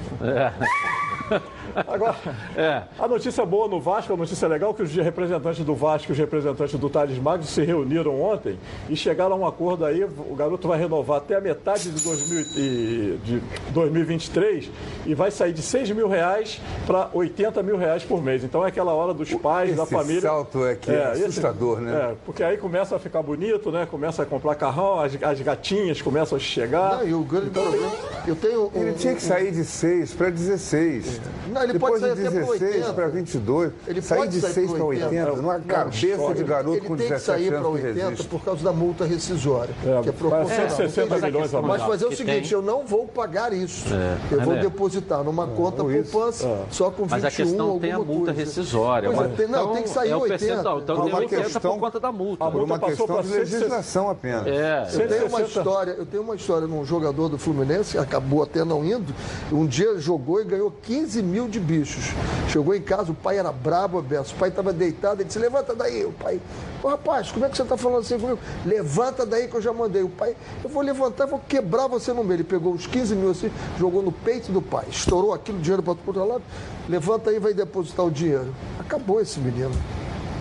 Agora, É. a notícia boa no Vasco, a notícia legal é que os representantes do Vasco os representantes representantes do Thales Magno se reuniram ontem e chegaram a um acordo aí. O garoto vai renovar até a metade de, 2000, e, de 2023 e vai sair de 6 mil reais para 80 mil reais por mês. Então é aquela hora dos pais, esse da família. salto é que é, é assustador, esse, né? É, porque aí começa a ficar bonito, né? Começa a comprar carrão, as, as gatinhas começam a chegar. Não, e o grande então, problema. Eu tenho um, ele tinha que sair de 6 para 16. Não, ele Depois pode sair de 16 para 22. Ele sair pode de 6 para 80. 80 numa cabeça de garoto com 17 anos que resiste. por causa da multa rescisória, é, que é proporcional. 160 milhões a mais. Mas fazer o seguinte, eu não vou pagar isso. É, eu vou depositar numa é, conta poupança só com 21 Mas a questão tem a multa rescisória. Não, tem que sair 80. Então tem 80 por conta da multa. Por uma questão de legislação apenas. Eu tenho uma história, eu tenho uma história num jogador do Fluminense, que acabou até não indo, um dia jogou e ganhou 15 mil de bichos. Chegou em casa, o pai era brabo, Beto. O pai estava deitado, ele disse, levanta daí. O pai, Ô, rapaz, como é que você está falando assim comigo? Levanta daí que eu já mandei. O pai, eu vou levantar, vou quebrar você no meio. Ele pegou uns 15 mil assim, jogou no peito do pai, estourou aquilo, dinheiro para outro lado. Levanta aí e vai depositar o dinheiro. Acabou esse menino.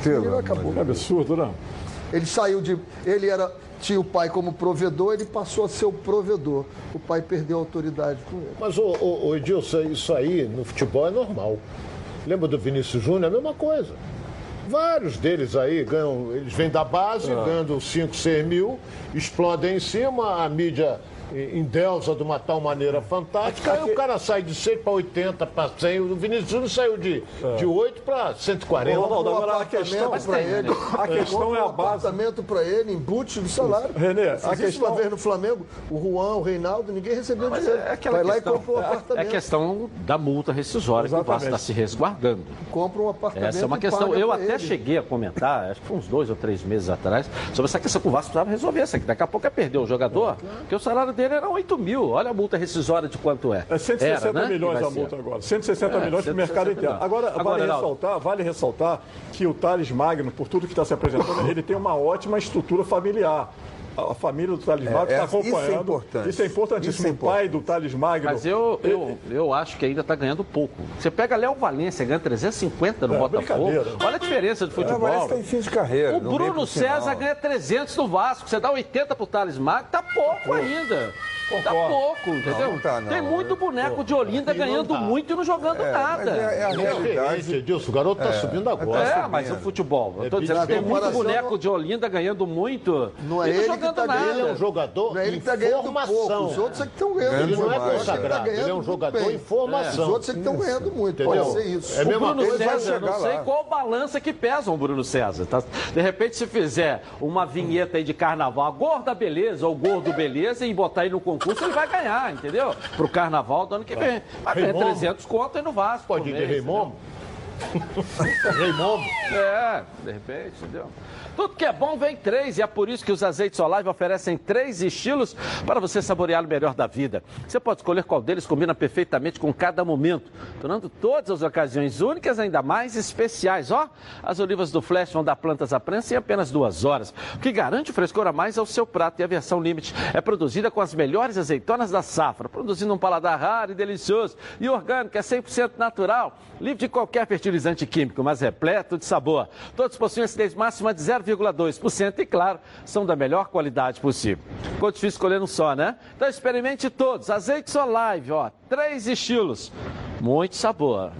Esse menino acabou. É absurdo, não? Ele saiu de. Ele era tinha o pai como provedor, ele passou a ser o provedor. O pai perdeu a autoridade com ele. Mas, ô, ô, ô Edilson, isso aí no futebol é normal. Lembra do Vinícius Júnior? É a mesma coisa. Vários deles aí ganham, eles vêm da base, ah. ganhando 5, 6 mil, explodem em cima, a mídia endeusa de uma tal maneira fantástica, aí o cara sai de 100 para 80 para 100, o Vinícius Júnior saiu de, é. de 8 para 140. Ronaldo, agora a questão para ele, a questão é a base. apartamento para ele, embute do salário. Renê, a questão... uma vez no Flamengo, o Juan, o Reinaldo, ninguém recebeu dinheiro. É Vai lá questão, e compra um é apartamento. É questão da multa rescisória Exatamente. que o Vasco está se resguardando. Compra um apartamento Essa é uma questão, eu até ele. cheguei a comentar, acho que foi uns dois ou três meses atrás, sobre essa questão que o Vasco precisava resolver. Essa, daqui a pouco é perder o jogador, porque o salário dele era 8 mil. Olha a multa rescisória de quanto é. É 160 Era, né? milhões a multa ser. agora. 160 é, milhões para o mercado inteiro. Agora, agora vale, ressaltar, vale ressaltar que o Thales Magno, por tudo que está se apresentando, ele tem uma ótima estrutura familiar a família do Thales Magno está é, acompanhando. Isso é importante. Isso é importantíssimo. Isso é importante. O pai do Thales Magno. Mas eu, eu, eu acho que ainda está ganhando pouco. Você pega Léo Valência, ganha 350 no é, Botafogo. Olha a diferença do futebol. É, tem fim de carreira. O Bruno César ganha 300 no Vasco. Você dá 80 para o Thales Magno, tá pouco ainda. Concordo. Tá pouco, entendeu? Não, tá, não. Tem muito boneco de Olinda ganhando tá. muito e não jogando é, nada. É, é, a realidade. Edilson, o garoto tá é, subindo agora. É, tá mas o futebol. Eu tô dizendo, tem muito boneco de Olinda ganhando muito não é e não ele jogando que tá nada. Ele é um jogador não é ele que tá ganhando pouco. Os outros é que estão ganhando Ele não é consagrado, ele é um jogador em formação. Os outros é que estão ganhando muito, pode ser isso. É o Bruno César, não sei qual balança que pesa o Bruno César. Tá? De repente, se fizer uma vinheta aí de carnaval, a gorda beleza ou gordo beleza, e botar aí no concurso, ele vai ganhar entendeu? Pro carnaval do ano que vem. Vai ganhar 300 conto aí no Vasco. Pode ir de? Raimundo? É, de repente, entendeu? Tudo que é bom vem três e é por isso que os azeites Olive oferecem três estilos para você saborear o melhor da vida. Você pode escolher qual deles combina perfeitamente com cada momento, tornando todas as ocasiões únicas ainda mais especiais. Ó, as olivas do Flash vão dar plantas à prensa em apenas duas horas, o que garante frescor a mais ao seu prato. E a versão Limite é produzida com as melhores azeitonas da safra, produzindo um paladar raro e delicioso. E orgânico, é 100% natural, livre de qualquer fertilizante químico, mas repleto de sabor. Todos possuem acidez máxima de 0, 0,2% e, claro, são da melhor qualidade possível. Ficou difícil escolher um só, né? Então experimente todos. Azeites Olive, ó, três estilos, muito sabor.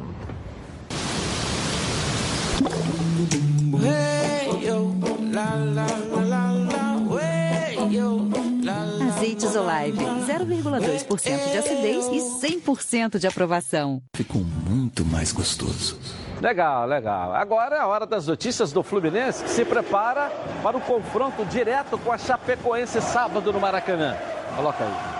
Azeites Olive, 0,2% de acidez e 100% de aprovação. Ficou muito mais gostoso. Legal, legal. Agora é a hora das notícias do Fluminense, que se prepara para o confronto direto com a Chapecoense sábado no Maracanã. Coloca aí.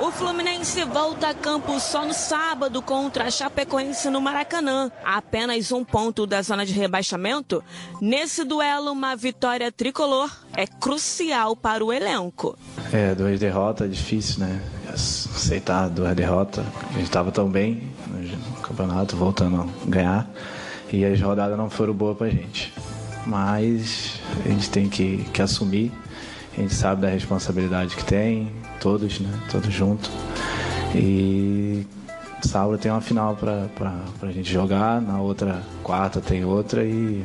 O Fluminense volta a campo só no sábado contra a Chapecoense no Maracanã. A apenas um ponto da zona de rebaixamento. Nesse duelo, uma vitória tricolor é crucial para o elenco. É, duas derrotas, difícil, né? Aceitar duas derrotas. A gente estava tão bem no campeonato, voltando a ganhar. E as rodadas não foram boas pra gente. Mas a gente tem que, que assumir. A gente sabe da responsabilidade que tem, todos, né? Todos juntos. E sábado tem uma final pra, pra, pra gente jogar, na outra quarta tem outra e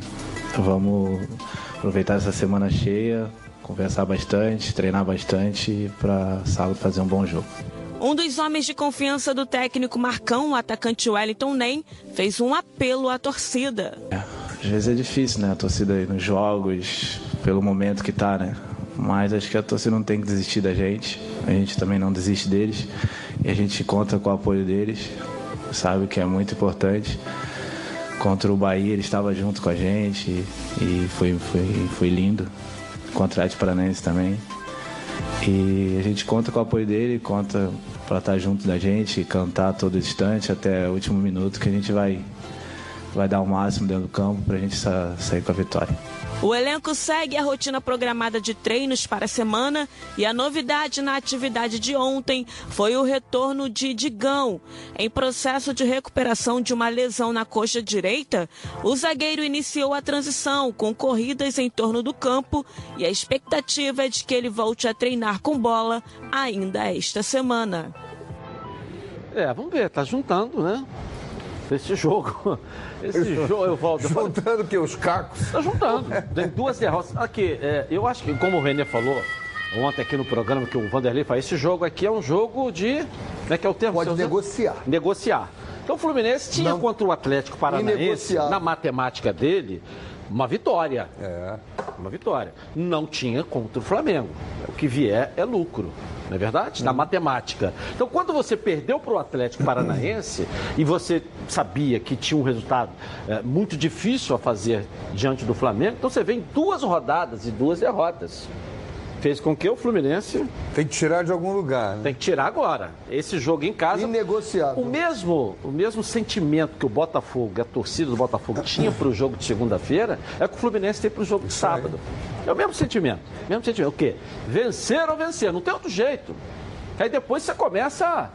vamos aproveitar essa semana cheia, conversar bastante, treinar bastante para sábado fazer um bom jogo. Um dos homens de confiança do técnico Marcão, o atacante Wellington Nem, fez um apelo à torcida. É, às vezes é difícil, né? A torcida aí nos jogos, pelo momento que tá, né? Mas acho que a torcida não tem que desistir da gente. A gente também não desiste deles. E a gente conta com o apoio deles. Sabe que é muito importante. Contra o Bahia, ele estava junto com a gente e foi, foi, foi lindo. Contra o Atlético Paranaense também. E a gente conta com o apoio dele, conta para estar junto da gente, cantar todo instante até o último minuto que a gente vai, vai dar o máximo dentro do campo para a gente sa sair com a vitória. O elenco segue a rotina programada de treinos para a semana e a novidade na atividade de ontem foi o retorno de Digão. Em processo de recuperação de uma lesão na coxa direita, o zagueiro iniciou a transição com corridas em torno do campo e a expectativa é de que ele volte a treinar com bola ainda esta semana. É, vamos ver, tá juntando, né? Esse jogo. Esse jogo, eu volto. Juntando que os cacos. Tá juntando. Tem duas derrotas. Aqui, é, eu acho que, como o Renê falou ontem aqui no programa, que o Vanderlei faz, esse jogo aqui é um jogo de. Como é que é o termo? Pode negociar. Negociar. Então o Fluminense tinha Não. contra o Atlético Paranaense, negociar. na matemática dele, uma vitória. É. Uma vitória. Não tinha contra o Flamengo. O que vier é lucro. Não é verdade? Na matemática. Então, quando você perdeu para o Atlético Paranaense e você sabia que tinha um resultado é, muito difícil a fazer diante do Flamengo, então você vem duas rodadas e duas derrotas. Fez com que o Fluminense. Tem que tirar de algum lugar, né? Tem que tirar agora. Esse jogo em casa. Inegociável. O mesmo, o mesmo sentimento que o Botafogo, a torcida do Botafogo tinha para o jogo de segunda-feira, é que o Fluminense tem para o jogo de sábado. É o mesmo sentimento. Mesmo sentimento. O quê? Vencer ou vencer. Não tem outro jeito. Aí depois você começa. a-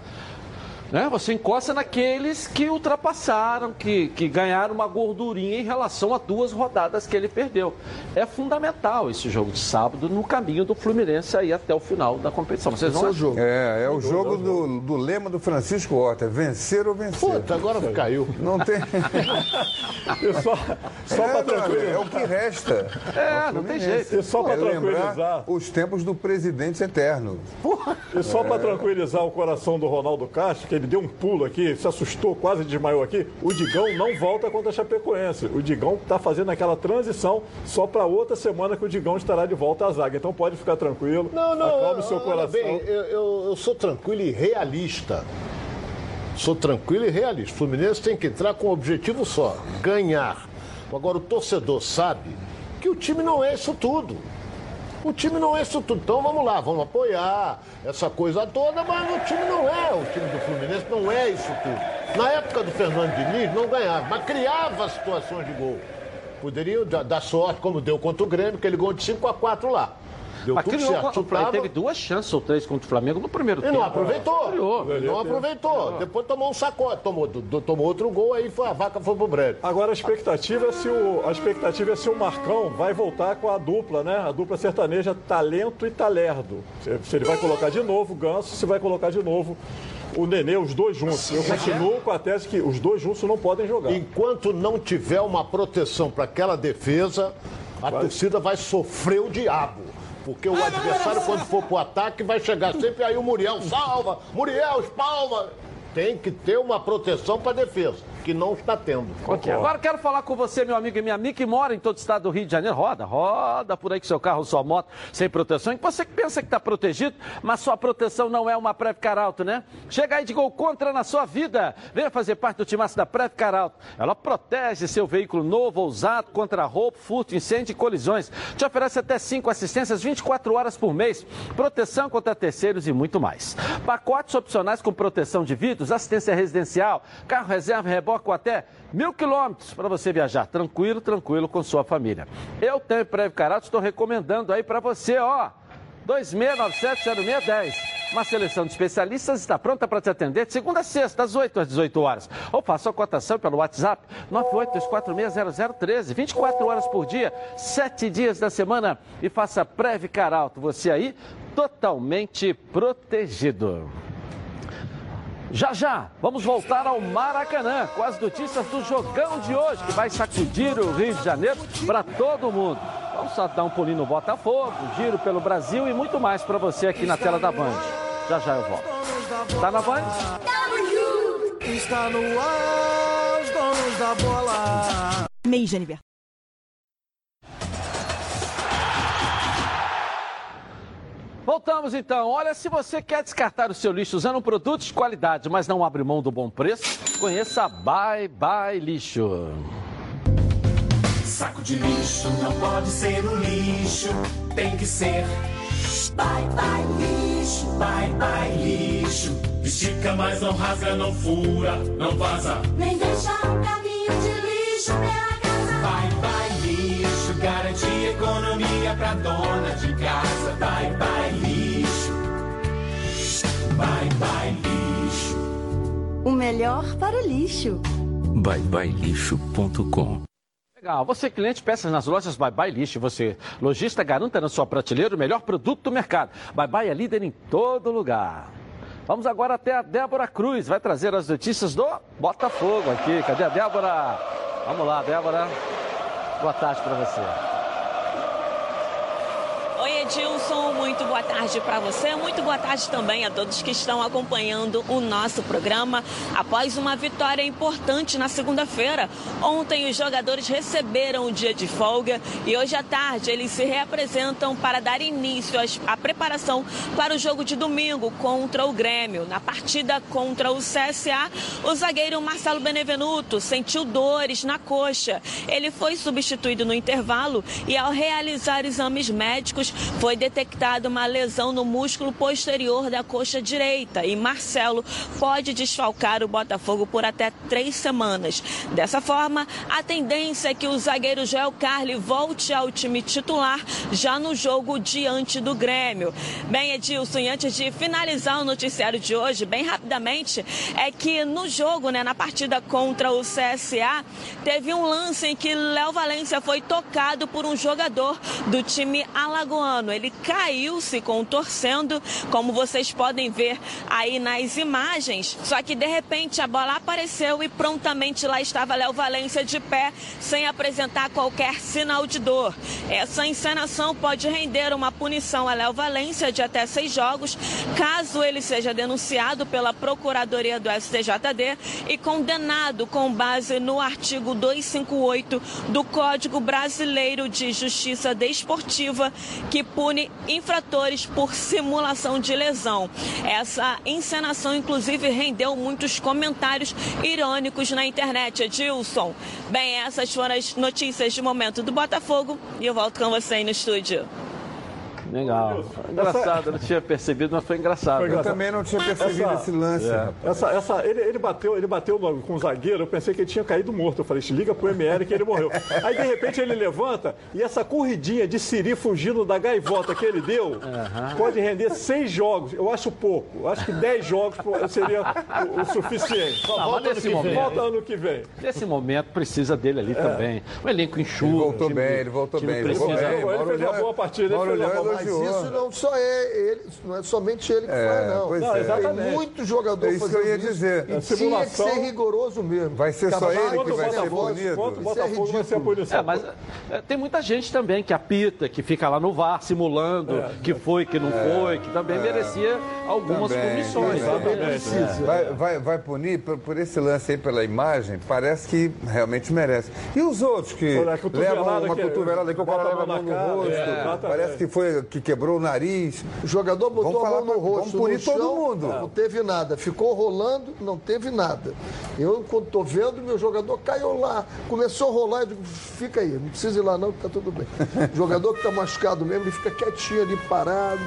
Né? Você encosta naqueles que ultrapassaram, que, que ganharam uma gordurinha em relação a duas rodadas que ele perdeu. É fundamental esse jogo de sábado no caminho do Fluminense aí até o final da competição. Vocês não acham? É, é o jogo do, do lema do Francisco Horta, é vencer ou vencer. Puta, agora caiu. Não tem. E só, só é, para tranquilizar. é o que resta. É, não tem jeito. E só para é tranquilizar. os tempos do presidente eterno. E só para tranquilizar o coração do Ronaldo Castro, que ele deu um pulo aqui, se assustou, quase desmaiou aqui, o Digão não volta contra a Chapecoense. O Digão está fazendo aquela transição só para outra semana que o Digão estará de volta à zaga. Então pode ficar tranquilo, Não, não, acalme o seu coração. bem, eu, eu- eu sou tranquilo e realista. Sou tranquilo e realista. O Fluminense tem que entrar com um objetivo só: ganhar. Agora, o torcedor sabe que o time não é isso tudo. O time não é isso tudo. Então vamos lá, vamos apoiar essa coisa toda, mas o time não é. O time do Fluminense não é isso tudo. Na época do Fernando Diniz, não ganhava, mas criava situações de gol. Poderiam dar sorte, como deu contra o Grêmio, aquele gol de 5 a 4 lá. Deu Mas tudo certo. ele teve duas chances ou três contra o Flamengo no primeiro E tempo. não aproveitou. Criou. Não aproveitou. Depois tomou um sacode, tomou, tomou outro gol, aí foi, a vaca foi pro breve. Agora a expectativa é se o a expectativa é se o Marcão vai voltar com a dupla, né? A dupla sertaneja talento e talerdo. Se, se ele vai colocar de novo o Ganso, se vai colocar de novo o Nenê, os dois juntos. Eu continuo com a tese que os dois juntos não podem jogar. Enquanto não tiver uma proteção para aquela defesa, a torcida vai sofrer o diabo. Porque o adversário, quando for pro ataque, vai chegar sempre aí o Muriel. Salva, Muriel espalma. Tem que ter uma proteção para defesa, que não está tendo. Ok, Agora quero falar com você, meu amigo e minha amiga, que mora em todo o estado do Rio de Janeiro. Roda, roda por aí com seu carro, sua moto, sem proteção. E você que pensa que está protegido, mas sua proteção não é uma Preve Caralto, né? Chega aí de gol contra na sua vida. Venha fazer parte do timaço da Preve Caralto. Ela protege seu veículo novo ou usado contra roubo, furto, incêndio e colisões. Te oferece até 5 assistências 24 horas por mês, proteção contra terceiros e muito mais. Pacotes opcionais com proteção de vidros, assistência residencial, carro reserva, reboque ou até mil quilômetros para você viajar tranquilo, tranquilo com sua família. Eu tenho Preve Carato, estou recomendando aí para você, ó. 26970610. Uma seleção de especialistas está pronta para te atender de segunda a sexta, das 8 às 18 horas. Ou faça a cotação pelo WhatsApp 982460013, 24 horas por dia, 7 dias da semana e faça Preve Caralto. Você aí totalmente protegido. Já já, vamos voltar ao Maracanã com as notícias do jogão de hoje que vai sacudir o Rio de Janeiro para todo mundo. Vamos só dar um pulinho no Botafogo, giro pelo Brasil e muito mais para você aqui na tela da Band. Já já eu volto. Tá na Band? Está no ar, os donos da bola. Mês de aniversário. Voltamos então. Olha, se você quer descartar o seu lixo usando um produto de qualidade, mas não abre mão do bom preço, conheça a Bye Bye Lixo. Saco de lixo não pode ser um lixo, tem que ser. Bye bye lixo, bye bye lixo. Estica, mas não rasga, não fura, não vaza. Nem deixa um caminho de lixo pela casa. Bye bye lixo, garante economia pra dona de casa. Bye bye bye bye lixo. O melhor para o lixo. byebyelixo.com Legal. Você, cliente, peças nas lojas Bye Bye Lixo. Você, lojista, garanta na sua prateleira o melhor produto do mercado. Bye Bye é líder em todo lugar. Vamos agora até a Débora Cruz. Vai trazer as notícias do Botafogo aqui. Cadê a Débora? Vamos lá, Débora. Boa tarde para você. Edilson, muito boa tarde para você. Muito boa tarde também a todos que estão acompanhando o nosso programa. Após uma vitória importante na segunda-feira, ontem os jogadores receberam o dia de folga e hoje à tarde eles se reapresentam para dar início à preparação para o jogo de domingo contra o Grêmio. Na partida contra o CSA, o zagueiro Marcelo Benevenuto sentiu dores na coxa. Ele foi substituído no intervalo e, ao realizar exames médicos, foi detectada uma lesão no músculo posterior da coxa direita e Marcelo pode desfalcar o Botafogo por até três semanas. Dessa forma, a tendência é que o zagueiro Joel Carli volte ao time titular já no jogo diante do Grêmio. Bem, Edilson, e antes de finalizar o noticiário de hoje, bem rapidamente, é que no jogo, né, na partida contra o CSA, teve um lance em que Léo Valência foi tocado por um jogador do time alagoano. Ele caiu se contorcendo, como vocês podem ver aí nas imagens. Só que de repente a bola apareceu e prontamente lá estava Léo Valência de pé, sem apresentar qualquer sinal de dor. Essa encenação pode render uma punição a Léo Valência de até seis jogos, caso ele seja denunciado pela Procuradoria do STJD e condenado com base no artigo 258 do Código Brasileiro de Justiça Desportiva, que pune infratores por simulação de lesão. Essa encenação, inclusive, rendeu muitos comentários irônicos na internet. Edilson. Bem, essas foram as notícias de momento do Botafogo e eu volto com você aí no estúdio. Legal. Engraçado, eu não tinha percebido, mas foi engraçado. Foi engraçado. Eu também não tinha percebido esse lance. É. Essa, essa, ele, ele bateu, ele bateu no- com o zagueiro, eu pensei que ele tinha caído morto. Eu falei, liga pro ML que ele morreu. Aí, de repente, ele levanta e essa corridinha de Siri fugindo da gaivota que ele deu pode render seis jogos. Eu acho pouco. Eu acho que dez jogos seria o, o suficiente. Não, mas nesse momento- Volta ano que vem. Nesse momento precisa dele ali também. O elenco enxuga. Ele voltou time- bem, ele voltou bem, ele precisa- bem. Ele fez uma boa partida, ele fez uma boa Mas isso não só é ele, não é somente ele que É, faz, não. pois Não, é. exatamente. Tem muito jogador É isso que eu fazendo ia isso. dizer. E A tinha que simulação- ser rigoroso mesmo. Vai ser só ele que esse vai ser punido? Quanto o Isso é vai ser a ridículo. punição? É, mas é, tem muita gente também que apita, que fica lá no VAR simulando que foi, que não foi, que também merecia algumas Também, punições. também. Também. Precisa. Vai, vai, vai punir por, por esse lance aí pela imagem? Parece que realmente merece. E os outros que levam uma cotovelada que o cara leva a mão no rosto? é, parece que foi que quebrou o nariz. O jogador botou Vamos a mão no rosto. vamos punir todo chão, mundo. Não teve nada. Ficou rolando, não teve nada. Eu, quando tô vendo, meu jogador caiu lá. Começou a rolar, eu digo, fica aí, não precisa ir lá não, que tá tudo bem. O jogador que tá machucado mesmo, ele fica quietinho ali, parado,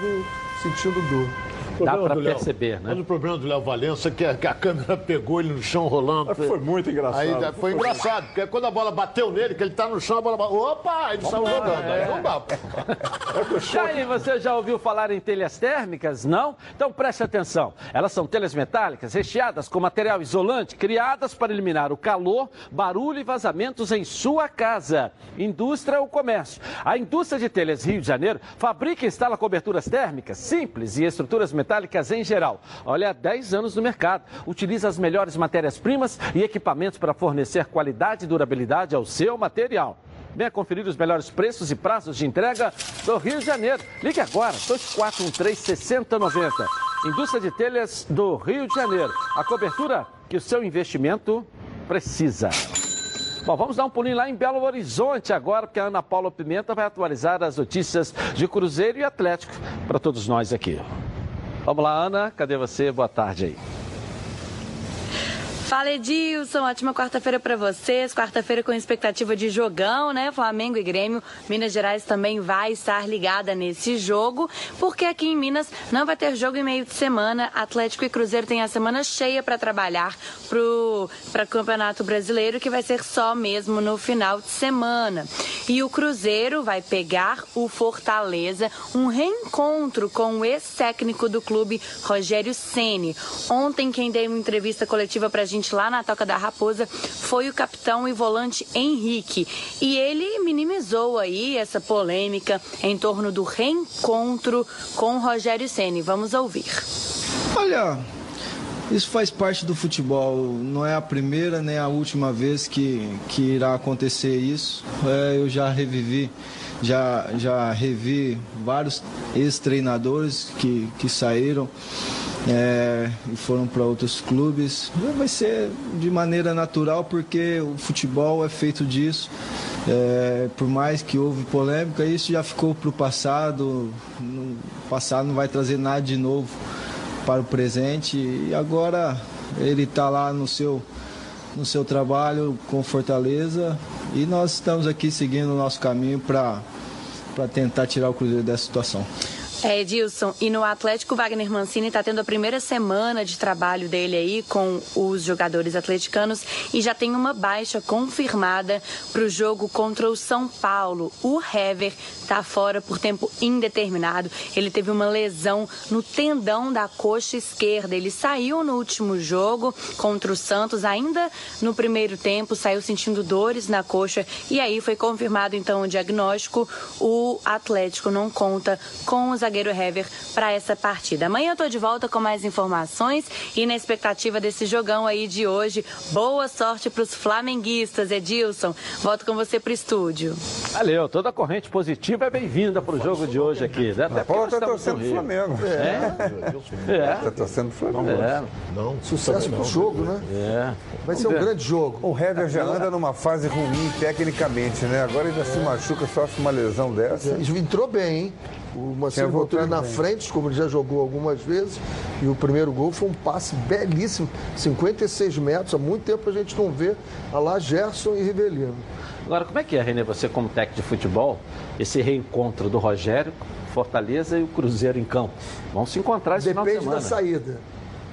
sentindo dor. Dá Léo- perceber, né? Mas o problema do Léo Valença é que a, que a câmera pegou ele no chão rolando. Mas foi muito engraçado. Aí da- foi engraçado, porque quando a bola bateu nele, que ele tá no chão, a bola. Opa! Ele saiu jogando. Aí não dá. você já ouviu falar em telhas térmicas? Não? Então preste atenção. Elas são telhas metálicas recheadas com material isolante, criadas para eliminar o calor, barulho e vazamentos em sua casa, indústria ou comércio. A indústria de telhas Rio de Janeiro fabrica e instala coberturas térmicas simples e estruturas metálicas em geral. Olha, há 10 anos no mercado. Utiliza as melhores matérias-primas e equipamentos para fornecer qualidade e durabilidade ao seu material. Venha conferir os melhores preços e prazos de entrega do Rio de Janeiro. Ligue agora, 2413-6090. Indústria de Telhas do Rio de Janeiro. A cobertura que o seu investimento precisa. Bom, vamos dar um pulinho lá em Belo Horizonte agora, porque a Ana Paula Pimenta vai atualizar as notícias de Cruzeiro e Atlético para todos nós aqui. Vamos lá, Ana, cadê você? Boa tarde aí. Fala Edilson, ótima quarta-feira para vocês. Quarta-feira com expectativa de jogão, né? Flamengo e Grêmio. Minas Gerais também vai estar ligada nesse jogo, porque aqui em Minas não vai ter jogo em meio de semana. Atlético e Cruzeiro têm a semana cheia para trabalhar para o Campeonato Brasileiro, que vai ser só mesmo no final de semana. E o Cruzeiro vai pegar o Fortaleza, um reencontro com o ex-técnico do clube, Rogério Ceni. Ontem quem deu uma entrevista coletiva para a gente lá na Toca da Raposa foi o capitão e volante Henrique. E ele minimizou aí essa polêmica em torno do reencontro com Rogério Ceni. Vamos ouvir. Olha, isso faz parte do futebol. Não é a primeira nem a última vez que, que irá acontecer isso. É, eu já revivi, já, já revi vários ex-treinadores que, que saíram é, e foram para outros clubes. Vai ser de maneira natural porque o futebol é feito disso. É, por mais que houve polêmica, isso já ficou para o passado. O passado não vai trazer nada de novo para o presente. E agora ele está lá no seu, no seu trabalho com Fortaleza e nós estamos aqui seguindo o nosso caminho para tentar tirar o Cruzeiro dessa situação. É, Edilson, e no Atlético, Wagner Mancini está tendo a primeira semana de trabalho dele aí com os jogadores atleticanos e já tem uma baixa confirmada para o jogo contra o São Paulo. O Hever está fora por tempo indeterminado. Ele teve uma lesão no tendão da coxa esquerda. Ele saiu no último jogo contra o Santos, ainda no primeiro tempo, saiu sentindo dores na coxa e aí foi confirmado então o diagnóstico. O Atlético não conta com os zagueiro Hever para essa partida. Amanhã eu tô de volta com mais informações e na expectativa desse jogão aí de hoje. Boa sorte para os flamenguistas, Edilson. Volto com você pro estúdio. Valeu, toda corrente positiva é bem-vinda pro jogo de hoje aqui, né? Até Paula tá torcendo pro Flamengo. É? É. Tá torcendo pro Flamengo. É. Não, Sucesso pro jogo, né? É. Vai ser um grande jogo. O Hever já anda numa fase ruim tecnicamente, né? Agora ainda se machuca, sofre uma lesão dessa. Ele entrou bem, hein? O botou ele na bem. frente, como ele já jogou algumas vezes. E o primeiro gol foi um passe belíssimo, 56 metros. Há muito tempo a gente não vê a lá Gerson e Rivelino. Agora, como é que é, Renê, você como técnico de futebol, esse reencontro do Rogério, Fortaleza e o Cruzeiro em campo? Vão se encontrar esse final de Depende semana. da saída.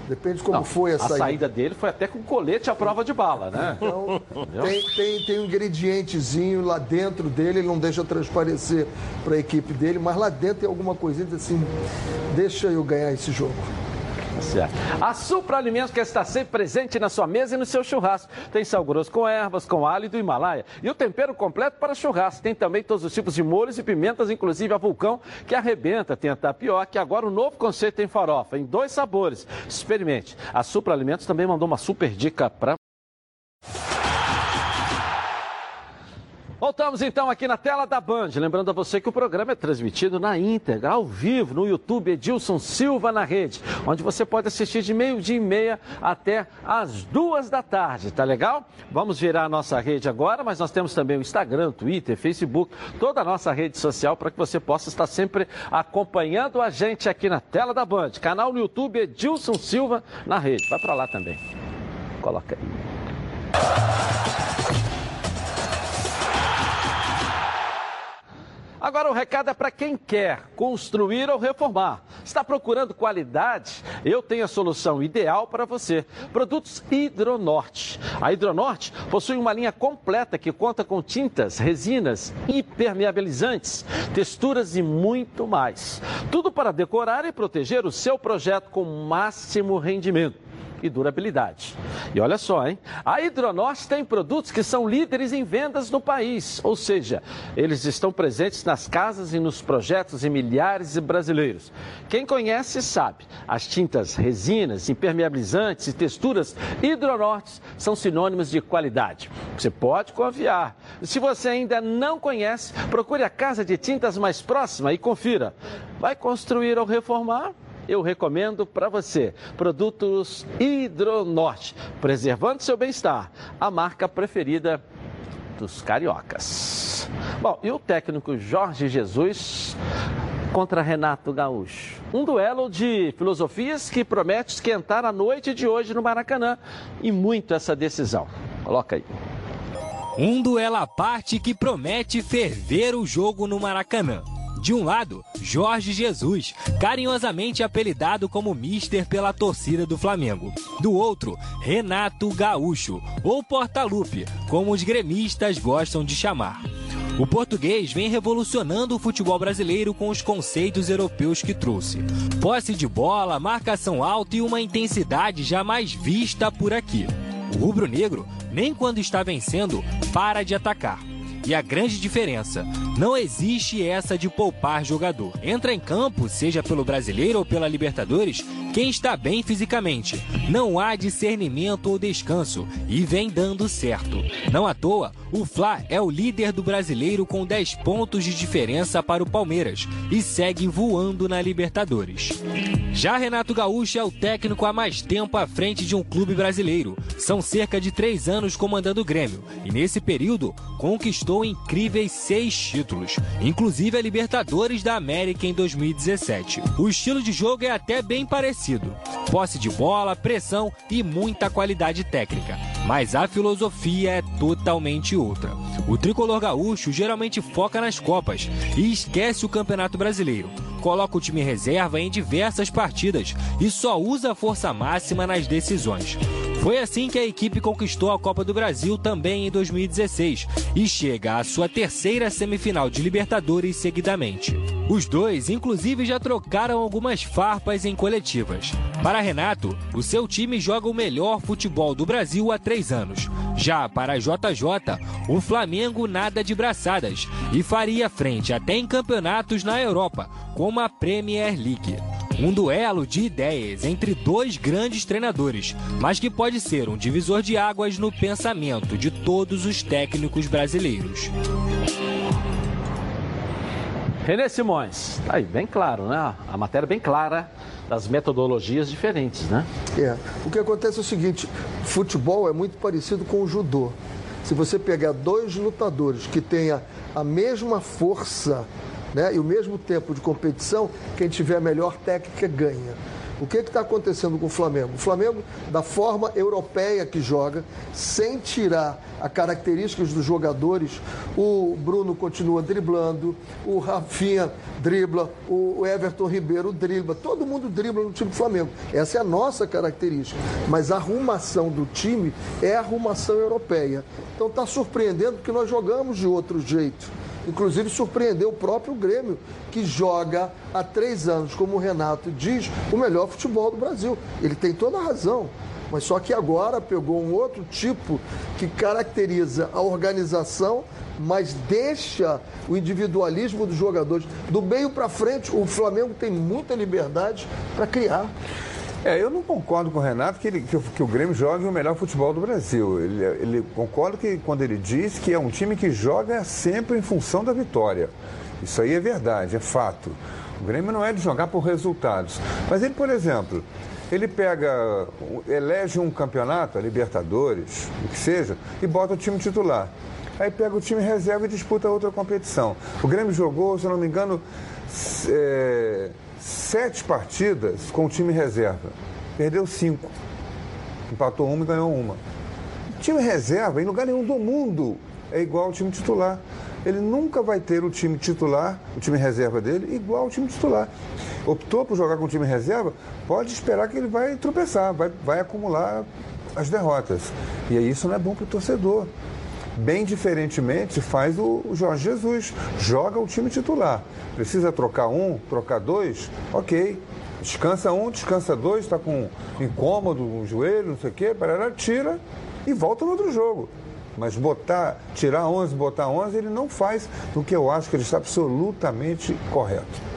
Depende de como Não, foi a, a saída dele foi até com colete à prova de bala, né? Então, tem, tem, tem um ingredientezinho lá dentro dele, ele não deixa transparecer para a equipe dele, mas lá dentro tem alguma coisinha assim, deixa eu ganhar esse jogo. Certo. A Supra Alimentos quer estar sempre presente na sua mesa e no seu churrasco. Tem sal grosso com ervas, com alho do Himalaia. E o tempero completo para churrasco. Tem também todos os tipos de molhos e pimentas, inclusive a vulcão, que arrebenta. Tem a tapioca e agora o novo conceito em farofa, em dois sabores. Experimente. A Supra Alimentos também mandou uma super dica para Voltamos então aqui na tela da Band. Lembrando a você que o programa é transmitido na íntegra, ao vivo, no YouTube Edilson Silva na rede, onde você pode assistir de meio-dia e meia até às duas da tarde, tá legal? Vamos virar a nossa rede agora, mas nós temos também o Instagram, Twitter, Facebook, toda a nossa rede social para que você possa estar sempre acompanhando a gente aqui na tela da Band. Canal no YouTube Edilson Silva na rede. Vai para lá também. Coloca aí. Agora o recado é para quem quer construir ou reformar. Está procurando qualidade? Eu tenho a solução ideal para você. Produtos Hidronorte. A Hidronorte possui uma linha completa que conta com tintas, resinas, impermeabilizantes, texturas e muito mais. Tudo para decorar e proteger o seu projeto com máximo rendimento e durabilidade. E olha só, hein? A Hidronorte tem produtos que são líderes em vendas no país, ou seja, eles estão presentes nas casas e nos projetos de milhares de brasileiros. Quem conhece sabe, as tintas resinas, impermeabilizantes e texturas Hidronorte são sinônimos de qualidade. Você pode confiar. Se você ainda não conhece, procure a casa de tintas mais próxima e confira. Vai construir ou reformar? Eu recomendo para você produtos Hidronorte, preservando seu bem-estar, a marca preferida dos cariocas. Bom, e o técnico Jorge Jesus contra Renato Gaúcho. Um duelo de filosofias que promete esquentar a noite de hoje no Maracanã e muito essa decisão. Coloca aí. Um duelo à parte que promete ferver o jogo no Maracanã. De um lado, Jorge Jesus, carinhosamente apelidado como Mister pela torcida do Flamengo. Do outro, Renato Gaúcho, ou Portalupe, como os gremistas gostam de chamar. O português vem revolucionando o futebol brasileiro com os conceitos europeus que trouxe. Posse de bola, marcação alta e uma intensidade jamais vista por aqui. O rubro-negro, nem quando está vencendo, para de atacar. E a grande diferença, não existe essa de poupar jogador. Entra em campo, seja pelo Brasileiro ou pela Libertadores, quem está bem fisicamente. Não há discernimento ou descanso e vem dando certo. Não à toa, o Fla é o líder do Brasileiro com 10 pontos de diferença para o Palmeiras e segue voando na Libertadores. Já Renato Gaúcho é o técnico há mais tempo à frente de um clube brasileiro. São cerca de três anos comandando o Grêmio e nesse período conquistou incríveis seis títulos, inclusive a Libertadores da América em 2017. O estilo de jogo é até bem parecido: posse de bola, pressão e muita qualidade técnica. Mas a filosofia é totalmente outra. O tricolor gaúcho geralmente foca nas Copas e esquece o Campeonato Brasileiro coloca o time reserva em diversas partidas e só usa a força máxima nas decisões. Foi assim que a equipe conquistou a Copa do Brasil também em 2016 e chega à sua terceira semifinal de Libertadores seguidamente. Os dois, inclusive, já trocaram algumas farpas em coletivas. Para Renato, o seu time joga o melhor futebol do Brasil há três anos. Já para JJ, o Flamengo nada de braçadas e faria frente até em campeonatos na Europa, como a Premier League. Um duelo de ideias entre dois grandes treinadores, mas que pode ser um divisor de águas no pensamento de todos os técnicos brasileiros. Renê Simões, tá aí, bem claro, né? A matéria bem clara das metodologias diferentes, né? É. O que acontece é o seguinte: futebol é muito parecido com o judô. Se você pegar dois lutadores que tenham a mesma força né, e o mesmo tempo de competição, quem tiver a melhor técnica ganha. O que está acontecendo com o Flamengo? O Flamengo, da forma europeia que joga, sem tirar as características dos jogadores, o Bruno continua driblando, o Rafinha dribla, o Everton Ribeiro dribla, todo mundo dribla no time do Flamengo. Essa é a nossa característica. Mas a arrumação do time é a arrumação europeia. Então está surpreendendo porque nós jogamos de outro jeito inclusive surpreendeu o próprio Grêmio, que joga há três anos, como o Renato diz, o melhor futebol do Brasil. Ele tem toda a razão. Mas só que agora pegou um outro tipo que caracteriza a organização, mas deixa o individualismo dos jogadores. Do meio para frente, o Flamengo tem muita liberdade para criar. É, eu não concordo com o Renato que, ele, que, que o Grêmio jogue o melhor futebol do Brasil. Ele, ele concordo que quando ele diz que é um time que joga sempre em função da vitória. Isso aí é verdade, é fato. O Grêmio não é de jogar por resultados. Mas ele, por exemplo, ele pega, elege um campeonato, a Libertadores, o que seja, e bota o time titular. Aí pega o time reserva e disputa outra competição. O Grêmio jogou, se não me engano, é, sete partidas com o time reserva. Perdeu cinco. Empatou uma e ganhou uma. O time reserva, em lugar nenhum do mundo, é igual ao time titular. Ele nunca vai ter o time titular, o time reserva dele, igual ao time titular. Optou por jogar com o time reserva, pode esperar que ele vai tropeçar, vai, vai acumular as derrotas. E isso não é bom para o torcedor. Bem diferentemente faz o Jorge Jesus. Joga o time titular. Precisa trocar um, trocar dois? Ok. Descansa um, descansa dois, está com incômodo no joelho, não sei o quê, parará, tira e volta no outro jogo. Mas botar, tirar 11, botar 11, ele não faz o que eu acho que ele está absolutamente correto.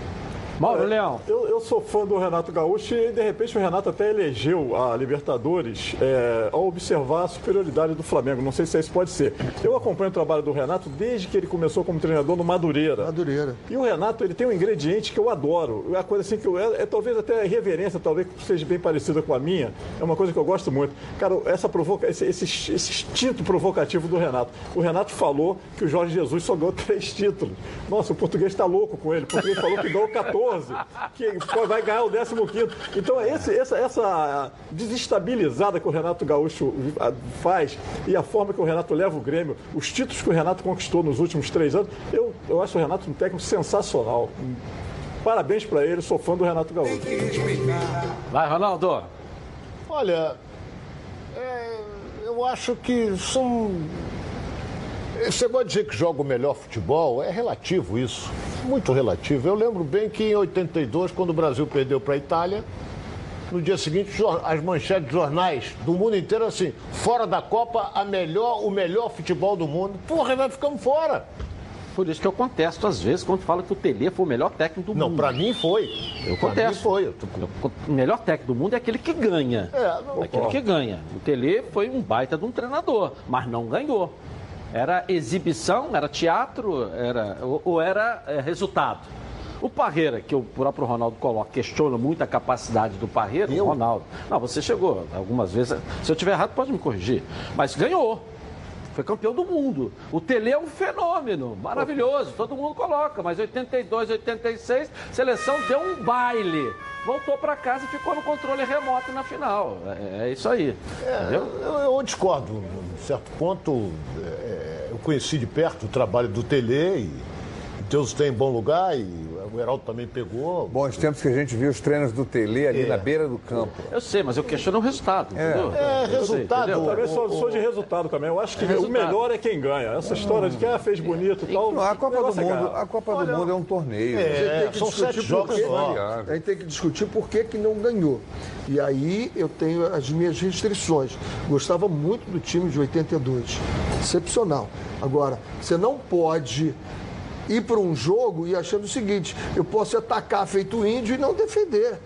Mauro Leão. Eu, eu sou fã do Renato Gaúcho e, de repente, o Renato até elegeu a Libertadores é, ao observar a superioridade do Flamengo. Não sei se isso pode ser. Eu acompanho o trabalho do Renato desde que ele começou como treinador no Madureira. Madureira. E o Renato, ele tem um ingrediente que eu adoro. É uma coisa assim que eu, é, é talvez até irreverência, talvez seja bem parecida com a minha. É uma coisa que eu gosto muito. Cara, essa provoca, esse, esse, esse instinto provocativo do Renato. O Renato falou que o Jorge Jesus só ganhou três títulos. Nossa, o português está louco com ele. O português falou que ganhou 14, que vai ganhar o 15. Então, esse, essa, essa desestabilizada que o Renato Gaúcho faz e a forma que o Renato leva o Grêmio, os títulos que o Renato conquistou nos últimos três anos, eu, eu acho o Renato um técnico sensacional. Parabéns para ele, sou fã do Renato Gaúcho. Vai, Ronaldo. Olha, é, eu acho que são. Você pode dizer que joga o melhor futebol, é relativo isso, muito relativo. Eu lembro bem que em 82, quando o Brasil perdeu para a Itália, no dia seguinte as manchetes de jornais do mundo inteiro assim, fora da Copa, a melhor, o melhor futebol do mundo. Porra, nós ficamos fora. Por isso que eu contesto às vezes quando fala que o Tele foi o melhor técnico do não, mundo. Não, para mim foi. Eu contesto. Mim foi. O melhor técnico do mundo é aquele que ganha. É, não, aquele que ganha. O Tele foi um baita de um treinador, mas não ganhou. Era exibição, era teatro, era, ou, ou era é, resultado. O Parreira, que o próprio Ronaldo coloca, questiona muito a capacidade do Parreira, eu? o Ronaldo. Não, você chegou algumas vezes. Se eu estiver errado, pode me corrigir. Mas ganhou. Foi campeão do mundo. O Tele é um fenômeno, maravilhoso, todo mundo coloca. Mas 82, 86, seleção deu um baile. Voltou para casa e ficou no controle remoto na final. É, é isso aí. É, eu, eu, discordo. Em certo ponto, é, conheci de perto o trabalho do Tele e Deus tem em bom lugar e o Heraldo também pegou. Bons tempos que a gente viu os treinos do Tele ali é. na beira do campo. Eu sei, mas eu questiono o resultado, é. entendeu? É, resultado. Sei, eu também sou, sou, de resultado também. Eu acho que é o melhor é quem ganha. Essa história de que ah, fez bonito e tal. Não, a Copa do Mundo, a Copa Olha, do Mundo é um torneio. É, são sete jogos só. A gente tem que discutir por que, que não ganhou. E aí eu tenho as minhas restrições. Gostava muito do time de 82. Excepcional. Agora, você não pode ir para um jogo e achando o seguinte: eu posso atacar feito índio e não defender.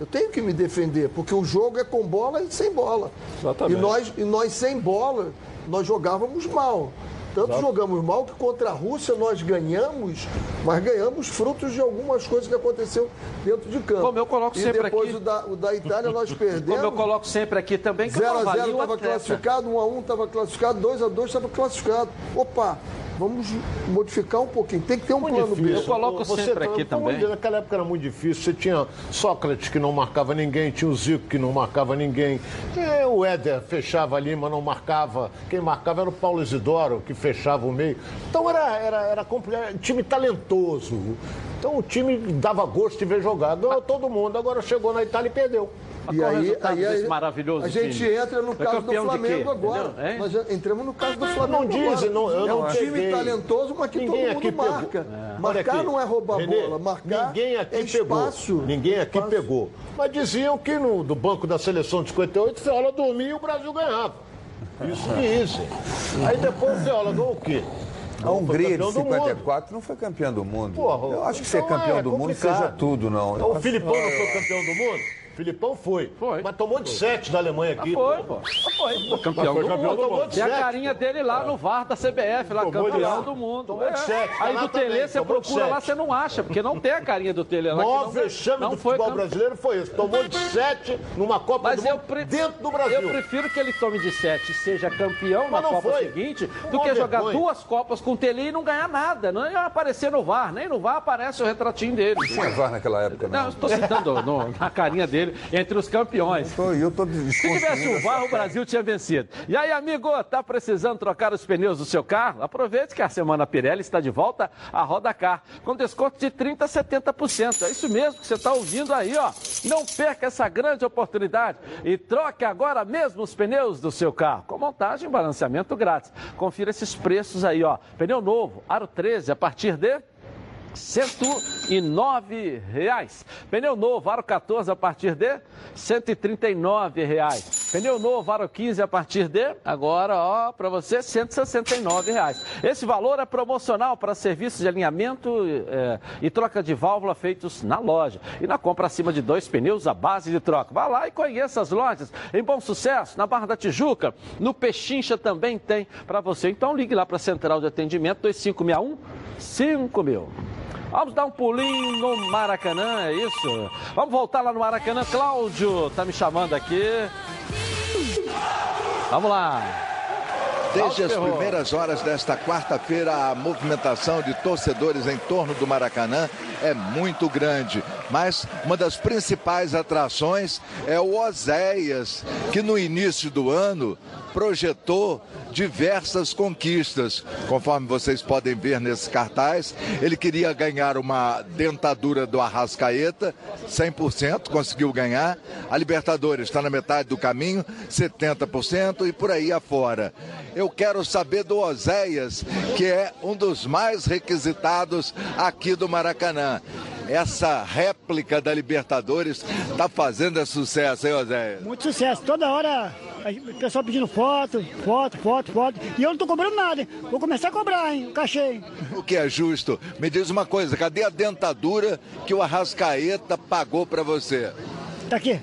Eu tenho que me defender, porque o jogo é com bola e sem bola. Exatamente. E nós, e nós sem bola, nós jogávamos mal. Tanto Exato. jogamos mal que contra a Rússia nós ganhamos, mas ganhamos frutos de algumas coisas que aconteceu dentro de campo. Como eu coloco e sempre depois aqui. O da, o da Itália nós perdemos. Como eu coloco sempre aqui também, que 0 a 0 estava classificado, 1 a 1 estava classificado, 2 a 2 estava classificado. Opa, vamos modificar um pouquinho. Tem que ter um muito plano difícil. B. Eu coloco você, sempre aqui também. Naquela época era muito difícil. Você tinha Sócrates que não marcava ninguém, tinha o Zico que não marcava ninguém. E o Éder fechava ali, mas não marcava. Quem marcava era o Paulo Isidoro, que fechava o meio. Então era, era, era complicado. Time talentoso. Então o time dava gosto de ver jogar. Ganhou todo mundo. Agora chegou na Itália e perdeu. E aí, aí, aí maravilhoso a gente time? entra no Foi caso do Flamengo agora. Entendeu? Nós já entramos no caso do Flamengo Não dizem, não, eu é não um time peguei. talentoso, mas que Ninguém todo aqui mundo pegou. marca. É. Marcar não é roubar Renê, bola, marcar ninguém aqui é pegou. espaço. Ninguém aqui Espaço. pegou. Mas diziam que no, do banco da seleção de 58, você olha dormia e o Brasil ganhava. Isso dizem. Aí depois você olha, ganhou o quê? A Hungria de campeão do 54 não foi campeão do mundo. Porra, eu acho que ser então campeão é do mundo complicado. seja tudo, não. Eu O Filipão não foi campeão do mundo? Filipão foi. Foi. Mas tomou de 7 da Alemanha aqui. foi, pô. Foi, pô, campeão Foi do campeão mundo. do mundo. Tem a carinha dele lá no VAR da CBF, lá, Tomou campeão do mundo. Tomou de É. sete, tá Aí do Tele você procura lá, você não acha, porque não tem a carinha do Tele lá. não- vexame não do futebol campe- brasileiro foi isso. Tomou de 7 numa Copa Mas do eu, Mundo pre- dentro do Brasil. eu prefiro que ele tome de 7 e seja campeão Mas na não Copa foi. seguinte do que jogar duas Copas com o Tele e não ganhar nada. Não ia aparecer no VAR. Nem no VAR aparece o retratinho dele. Não tinha VAR naquela época, Não, não. eu estou citando na carinha dele entre os campeões. Tô- eu tô Se tivesse o VAR, o Brasil tinha vencido. E aí, amigo, tá precisando trocar os pneus do seu carro? Aproveite que a Semana Pirelli está de volta à Roda Car, com desconto de 30% a 70%. É isso mesmo que você está ouvindo aí, ó. Não perca essa grande oportunidade e troque agora mesmo os pneus do seu carro, com montagem e balanceamento grátis. Confira esses preços aí, ó. Pneu novo, aro 13, a partir de... 109 reais. Pneu novo, aro 14 a partir de 139 reais. Pneu novo, aro 15 a partir de, agora, ó, para você, 169 reais. Esse valor é promocional para serviços de alinhamento é, e troca de válvula feitos na loja. E na compra acima de dois pneus, a base de troca. Vá lá e conheça as lojas. Em Bom Sucesso, na Barra da Tijuca, no Pechincha também tem para você. Então ligue lá para a Central de Atendimento 2561 5000. Vamos dar um pulinho no Maracanã, é isso? Vamos voltar lá no Maracanã. Cláudio tá me chamando aqui. Vamos lá. Desde as primeiras horas desta quarta-feira, a movimentação de torcedores em torno do Maracanã é muito grande. Mas uma das principais atrações é o Oséias, que no início do ano projetou diversas conquistas. Conforme vocês podem ver nesse cartaz, ele queria ganhar uma dentadura do Arrascaeta, 100%, conseguiu ganhar. A Libertadores está na metade do caminho, 70% e por aí afora. Eu quero saber do Oséias, que é um dos mais requisitados aqui do Maracanã essa réplica da Libertadores está fazendo sucesso, hein, Oséias? Muito sucesso. Toda hora o pessoal pedindo foto, foto, foto, foto. E eu não tô cobrando nada. hein? Vou começar a cobrar, hein? O cachê. O que é justo? Me diz uma coisa, cadê a dentadura que o Arrascaeta pagou para você? Tá aqui.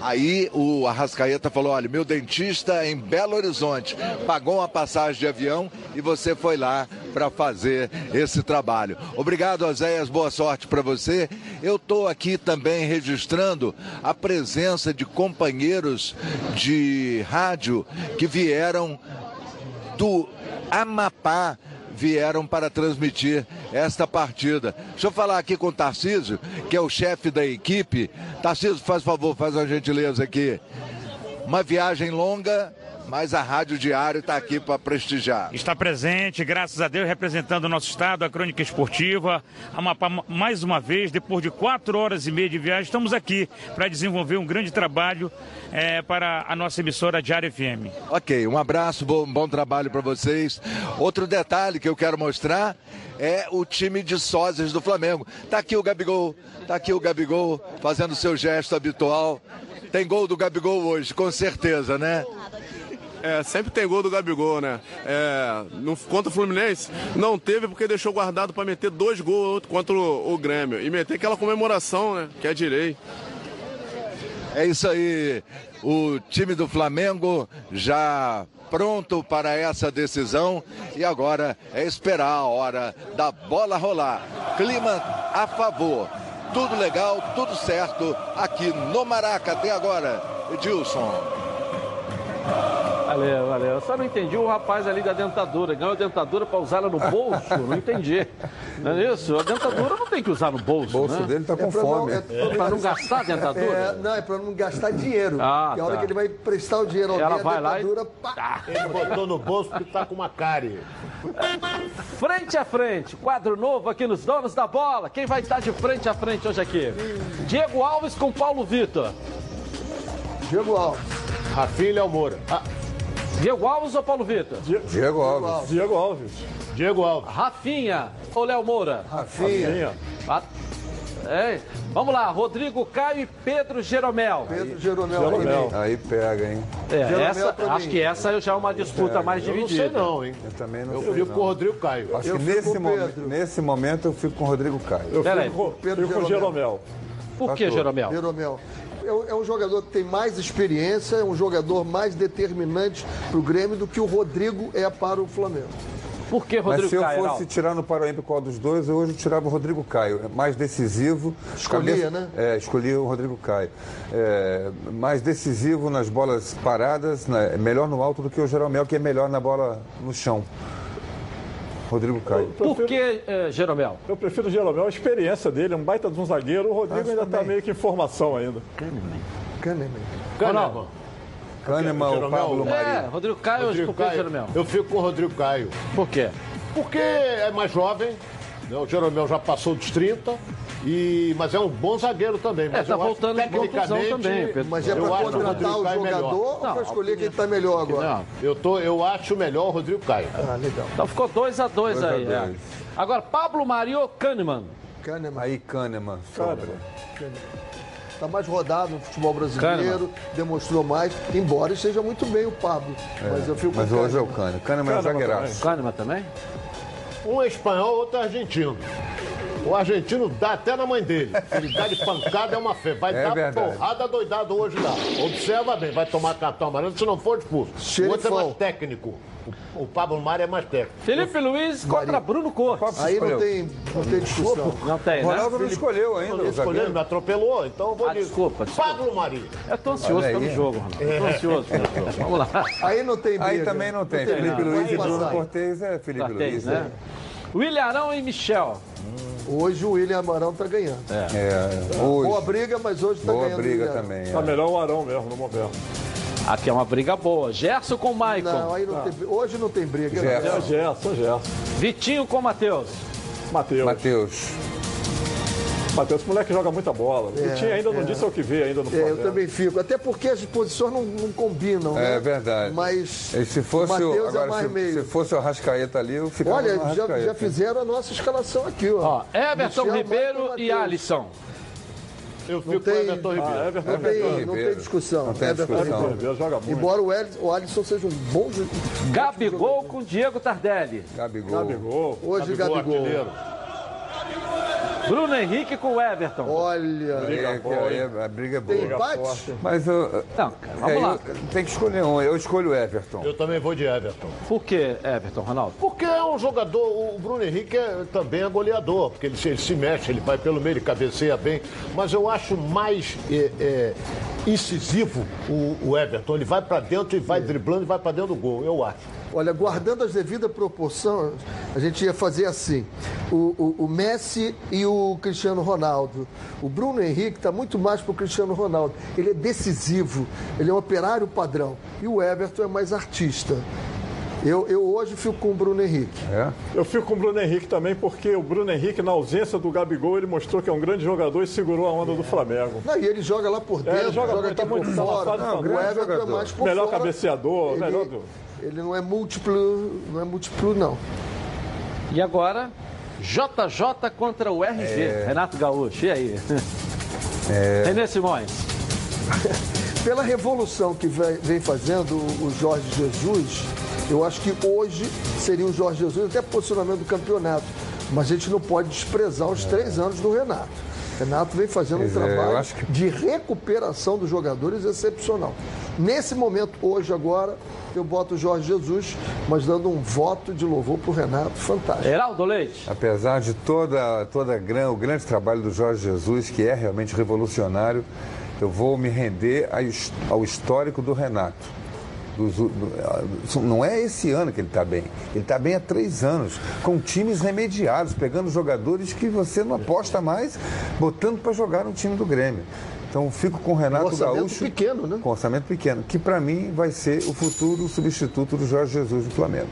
Aí o Arrascaeta falou: olha, meu dentista em Belo Horizonte pagou uma passagem de avião e você foi lá para fazer esse trabalho. Obrigado, Oséias, boa sorte para você. Eu estou aqui também registrando a presença de companheiros de rádio que vieram do Amapá vieram para transmitir esta partida. Deixa eu falar aqui com o Tarcísio, que é o chefe da equipe. Tarcísio, faz favor, faz uma gentileza aqui. Uma viagem longa, mas a Rádio Diário está aqui para prestigiar. Está presente, graças a Deus, representando o nosso estado, a Crônica Esportiva. Amapá, mais uma vez, depois de quatro horas e meia de viagem, estamos aqui para desenvolver um grande trabalho é, para a nossa emissora Diário FM. Ok, um abraço, bom, bom trabalho para vocês. Outro detalhe que eu quero mostrar é o time de sósias do Flamengo. Tá aqui o Gabigol, tá aqui o Gabigol fazendo seu gesto habitual. Tem gol do Gabigol hoje, com certeza, né? É, sempre tem gol do Gabigol, né? É, no, contra o Fluminense, não teve porque deixou guardado para meter dois gols contra o, o, Grêmio. E meter aquela comemoração, né? Que é direi. É isso aí. O time do Flamengo já pronto para essa decisão e agora é esperar a hora da bola rolar. Clima a favor. Tudo legal, tudo certo aqui no Maraca até agora. Edilson. Valeu, valeu. Eu só não entendi o rapaz ali da dentadura. Ganhou a dentadura para usar ela no bolso? Não entendi. Não é isso? A dentadura não tem que usar no bolso. O bolso né? dele tá com É pra fome. não- É para não gastar a dentadura? É, não, é para não gastar dinheiro. Ah, e a hora tá. que ele vai prestar o dinheiro ao Ela a vai lá e- dentadura, pá. Ele botou no bolso porque tá com uma cárie. Frente a frente, quadro novo aqui nos Donos da Bola. Quem vai estar de frente a frente hoje aqui? Diego Alves com Paulo Vitor. Diego Alves. Rafinha Léo Moura. Ah, Diego Alves ou Paulo Vitor? Diego Alves. Diego Alves. Diego Alves. Rafinha ou Léo Moura? Rafinha. É. Vamos lá, Rodrigo Caio e Pedro Jeromel. Pedro Jeromel. Jeromel. Aí pega, hein? É, Jeromel essa, acho que essa já é uma disputa mais Eu não dividida. sei não, hein? Eu também não Eu sei. fico não. com o Rodrigo Caio. Acho Eu que fico nesse, com o momen- Pedro. nesse momento eu fico com o Rodrigo Caio. Eu Pera fico, com- Pedro fico com o Jeromel. Por que, Jeromel? Jeromel. É um- é um jogador que tem mais experiência, é um jogador mais determinante para o Grêmio do que o Rodrigo é para o Flamengo. Por que Mas Rodrigo se eu Caio? fosse tirar no Paralímpico qual dos dois, eu hoje tirava o Rodrigo Caio. É mais decisivo. Escolhia, né? É, escolhia o Rodrigo Caio. É, mais decisivo nas bolas paradas, né? É melhor no alto do que o Jeromel, que é melhor na bola no chão. Rodrigo Caio. Por que eh, Jeromel? Eu prefiro o Jeromel, a experiência dele, é um baita de um zagueiro. O Rodrigo ainda está meio que em formação ainda. Kahneman. Kahneman. Kahneman ou Jeromel? Pablo É, Maria. Rodrigo Caio, Rodrigo por que Caio. Jeromel? Eu fico com o Rodrigo Caio. Por quê? Porque é mais jovem, né? o Jeromel já passou dos 30, e... mas é um bom zagueiro também. Mas tá eu acho voltando de contusão tecnicamente, também, Pedro. Mas é para acho o contratar o melhor. jogador ou para escolher quem está melhor agora? Não. Eu, tô, eu acho melhor o Rodrigo Caio. Ah, legal. Então ficou 2 a 2 Dois a aí. é. dois. Agora, Pablo Mario Kahneman. Kahneman. Aí Kahneman sobra. Está mais rodado no futebol brasileiro, demonstrou mais, embora esteja muito bem o Pablo. Mas eu fico Mas com o hoje é o Kahneman. Kahneman. Kahneman é zagueiraço. Kahneman também? Um é espanhol, outro é argentino. O argentino dá até na mãe dele. Ele dá de pancada, é uma fé. Vai É dar verdade. porrada doidado hoje lá. Observa bem, vai tomar cartão amarelo se não for expulso. O outro é mais técnico. O, o Pablo Mari é mais técnico. Felipe Luiz contra Bruno Cortes. Aí não tem, não tem discussão. Não tem, né? Ronaldo não escolheu ainda, Não. Ele me atropelou, então eu vou ah, dizer. desculpa, desculpa. Pablo Mari. Eu tô ansioso Olha pelo aí. jogo, Ronaldo. Eu tô É. ansioso pelo jogo. Vamos lá. Aí não tem Aí briga. também não tem. Não tem Felipe nada. Luiz e Bruno. Cortez é Felipe Cortez, Luiz. né? William Arão e Michel. Hoje o William Amarão tá ganhando. É, hoje. Boa briga, mas hoje tá Boa ganhando. briga o William. também. Tá melhor o Arão mesmo no momento. Aqui é uma briga boa. Gerson com Maicon. Não, aí não tem, hoje não tem briga. Gerson, não. Gerson, Gerson. Vitinho com Matheus. Matheus. Matheus. Matheus, esse moleque joga muita bola. É, o Vitinho ainda não é. disse o que vê ainda no É, eu Flamengo. também fico. Até porque as posições não, não combinam, né? É verdade. Mas E se fosse o, Matheus é agora, mais se, meio. se fosse o Arrascaeta ali, eu ficava Olha, no já, já fizeram a nossa escalação aqui, ó. Ó, Everton Michel, Ribeiro e. Alisson. Eu Não fico tem, com o Everton Ribeiro. Ah, Everton não, tem, Ribeiro. não tem discussão. Não tem Everton discussão. Ribeiro. Ribeiro joga muito. Embora o, El- o Alisson seja um bom jogador. Gabigol com Diego Tardelli. Gabigol. Gabigol. Hoje, Gabigol, Gabigol. Bruno Henrique com Everton. Olha, É, que aí a briga é boa. tem empate? Mas eu, Não, cara, vamos é, lá. eu- tem que escolher um. Eu escolho o Everton. Eu também vou de Everton. Por que Everton, Ronaldo? Porque é um jogador, o Bruno Henrique é, também é goleador, porque ele, se- ele se mexe, ele vai pelo meio, ele cabeceia bem. Mas eu acho mais é, é, incisivo o, o Everton. Ele vai pra dentro e vai driblando e vai pra dentro do gol, eu acho. Olha, guardando as devidas proporções, a gente ia fazer assim: o, o- o Messi e o Cristiano Ronaldo. O Bruno Henrique está muito mais para o Cristiano Ronaldo. Ele é decisivo, ele é um operário padrão. E o Everton é mais artista. Eu, eu hoje fico com o Bruno Henrique. É? Eu fico com o Bruno Henrique também, porque o Bruno Henrique, na ausência do Gabigol, ele mostrou que é um grande jogador e segurou a onda do Flamengo. Não, e ele joga lá por É, dentro, ele joga joga, tá por muito- fora. fora, o Everton é mais por Melhor fora. cabeceador, Ele- melhor do... Ele não é múltiplo, não é múltiplo, não. E agora, JJ contra o RG. Renato Gaúcho, e aí? Renê Simões. Pela revolução que vem fazendo o o Jorge Jesus, eu acho que hoje seria o Jorge Jesus até posicionamento do campeonato. Mas a gente não pode desprezar os três anos do Renato. Renato vem fazendo um Pois é, eu trabalho acho que- de recuperação dos jogadores excepcional. Nesse momento, hoje, agora, eu boto o Jorge Jesus, mas dando um voto de louvor para o Renato fantástico. Heraldo Leite. Apesar de toda, toda o grande trabalho do Jorge Jesus, que é realmente revolucionário, eu vou me render ao histórico do Renato. Dos do- ah, não é esse ano que ele está bem. Ele está bem há três anos, com times remediados, pegando jogadores que você não aposta mais, botando para jogar no time do Grêmio. Então fico com o Renato Um orçamento Gaúcho. pequeno, né? Com orçamento pequeno, que para mim vai ser o futuro substituto do Jorge Jesus no Flamengo.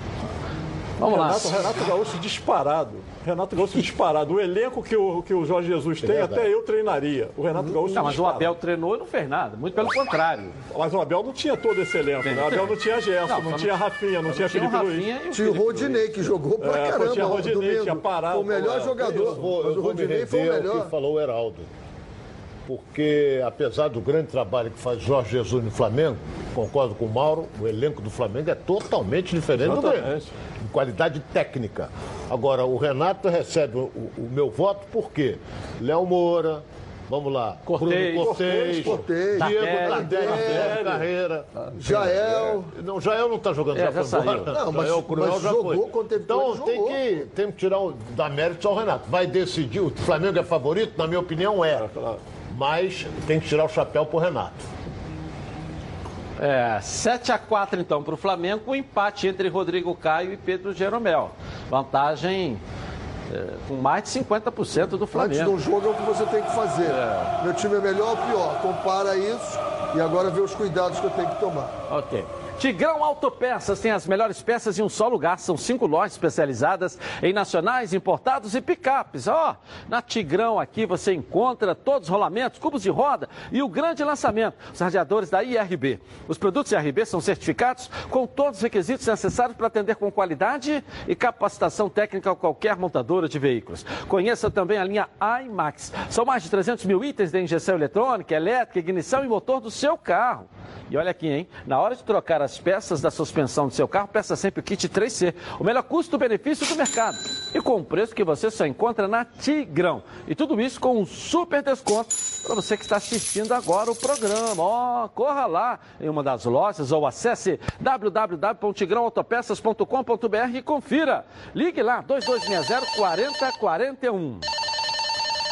Vamos lá. Renato, Renato Gaúcho disparado. Renato Gaúcho disparado. O elenco que o, que o Jorge Jesus tem, Verdade. até eu treinaria. O Renato Gaúcho Não, mas o disparado. Abel treinou e não fez nada. Muito pelo contrário. Mas o Abel não tinha todo esse elenco, né? O Abel não tinha Gerson, Não, não, tinha Rafinha, não tinha tinha Felipe Luiz. Rafinha e o Tinha o Luiz. Rodinei, que jogou pra É, caramba. tinha Rodinei, domingo. tinha parado, Foi o melhor é, jogador. Eu vou, mas o Rodinei foi o melhor. que falou o Heraldo. Porque, apesar do grande trabalho que faz Jorge Jesus no Flamengo, concordo com o Mauro, o elenco do Flamengo é totalmente diferente do Grêmio. Em qualidade técnica. Agora, o Renato recebe o, o meu voto por quê? Léo Moura, vamos lá, Cortez. Bruno Cortez, Cortez, Diego Tardelli. Carreira. Jael. Não, Jael não está jogando, É, já, já foi embora. saiu. Não, mas- Jael Cruel mas já jogou foi. quando teve Então tem jogou. que, tem que tirar o, dar mérito ao Renato. Vai decidir, o Flamengo é favorito? Na minha opinião é. Mas tem que tirar o chapéu pro Renato. É, 7x4 então para o Flamengo, um empate entre Rodrigo Caio e Pedro Jeromel. Vantagem é, com mais de 50% do Antes de um Flamengo. jogo é o que você tem que fazer. Meu time é melhor ou pior? Compara isso e agora vê os cuidados que eu tenho que tomar. Ok. Tigrão Autopeças tem as melhores peças em um só lugar. São cinco lojas especializadas em nacionais, importados e picapes. Ó, oh, na Tigrão aqui você encontra todos os rolamentos, cubos de roda e o grande lançamento, os radiadores da IRB. Os produtos IRB são certificados com todos os requisitos necessários para atender com qualidade e capacitação técnica a qualquer montadora de veículos. Conheça também a linha IMAX. São mais de 300 mil itens de injeção eletrônica, elétrica, ignição e motor do seu carro. E olha aqui, hein? Na hora de trocar as peças da suspensão do seu carro, peça sempre o kit 3C, o melhor custo-benefício do mercado. E com um preço que você só encontra na Tigrão. E tudo isso com um super desconto para você que está assistindo agora o programa. Ó, oh, corra lá em uma das lojas ou acesse www.tigrãoautopeças.com.br e confira. Ligue lá, 2260 4041.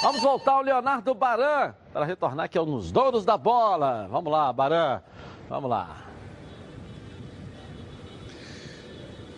Vamos voltar ao Leonardo Baran para retornar aqui nos donos da bola. Vamos lá, Baran. Vamos lá.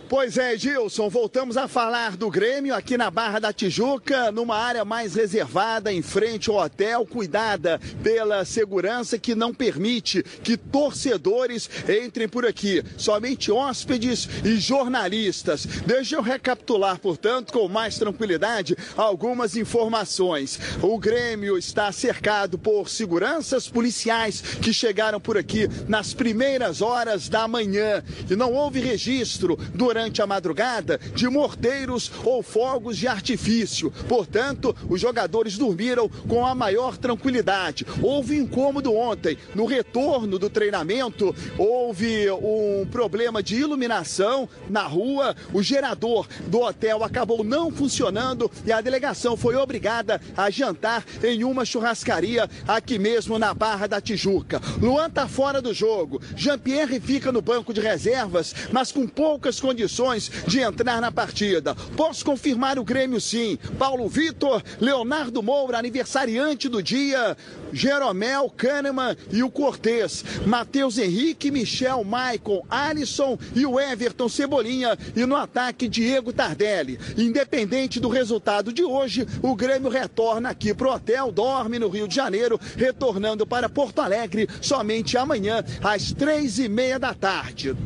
Pois é, Gilson, voltamos a falar do Grêmio aqui na Barra da Tijuca, numa área mais reservada, em frente ao hotel, cuidada pela segurança que não permite que torcedores entrem por aqui. Somente hóspedes e jornalistas. Deixa eu recapitular, portanto, com mais tranquilidade, algumas informações. O Grêmio está cercado por seguranças policiais que chegaram por aqui nas primeiras horas da manhã e não houve registro durante durante a madrugada de morteiros ou fogos de artifício. Portanto, os jogadores dormiram com a maior tranquilidade. Houve incômodo ontem. No retorno do treinamento, houve um problema de iluminação na rua. O gerador do hotel acabou não funcionando e a delegação foi obrigada a jantar em uma churrascaria aqui mesmo na Barra da Tijuca. Luan está fora do jogo. Jean-Pierre fica no banco de reservas, mas com poucas condições condições de entrar na partida. Posso confirmar o Grêmio sim. Paulo Vitor, Leonardo Moura, aniversariante do dia, Jeromel, Kahneman e o Cortez. Matheus Henrique, Michel, Maicon, Alisson e o Everton Cebolinha. E no ataque, Diego Tardelli. Independente do resultado de hoje, o Grêmio retorna aqui pro hotel, dorme no Rio de Janeiro, retornando para Porto Alegre somente amanhã, às três e meia da tarde.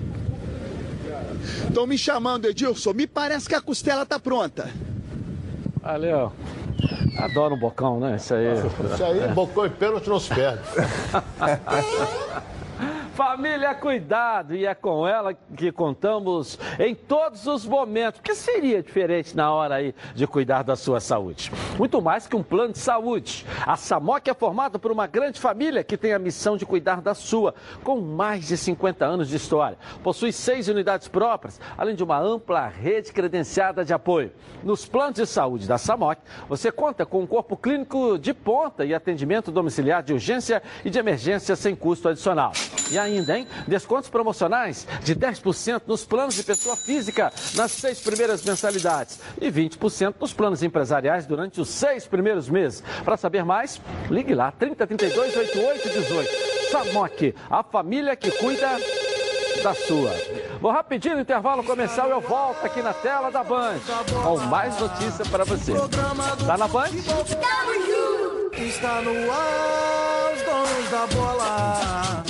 Estão me chamando, Edilson. Me parece que a costela tá pronta. Valeu. Adoro um bocão, né? Isso aí. Isso aí, bocão e pênalti não se perde. Família Cuidado, e é com ela que contamos em todos os momentos. O que seria diferente na hora aí de cuidar da sua saúde? Muito mais que um plano de saúde. A Samoc é formada por uma grande família que tem a missão de cuidar da sua, com mais de 50 anos de história. Possui seis unidades próprias, além de uma ampla rede credenciada de apoio. Nos planos de saúde da Samoc, você conta com um corpo clínico de ponta e atendimento domiciliar de urgência e de emergência sem custo adicional. E ainda, hein? Descontos promocionais de 10% nos planos de pessoa física nas seis primeiras mensalidades e 20% nos planos empresariais durante os seis primeiros meses. Para saber mais, ligue lá, 3032 8818. Samok, a família que cuida da sua. Vou rapidinho no intervalo comercial e eu volto aqui na tela da Band com mais notícia para você. Tá na Band? Está no ar, os donos da bola.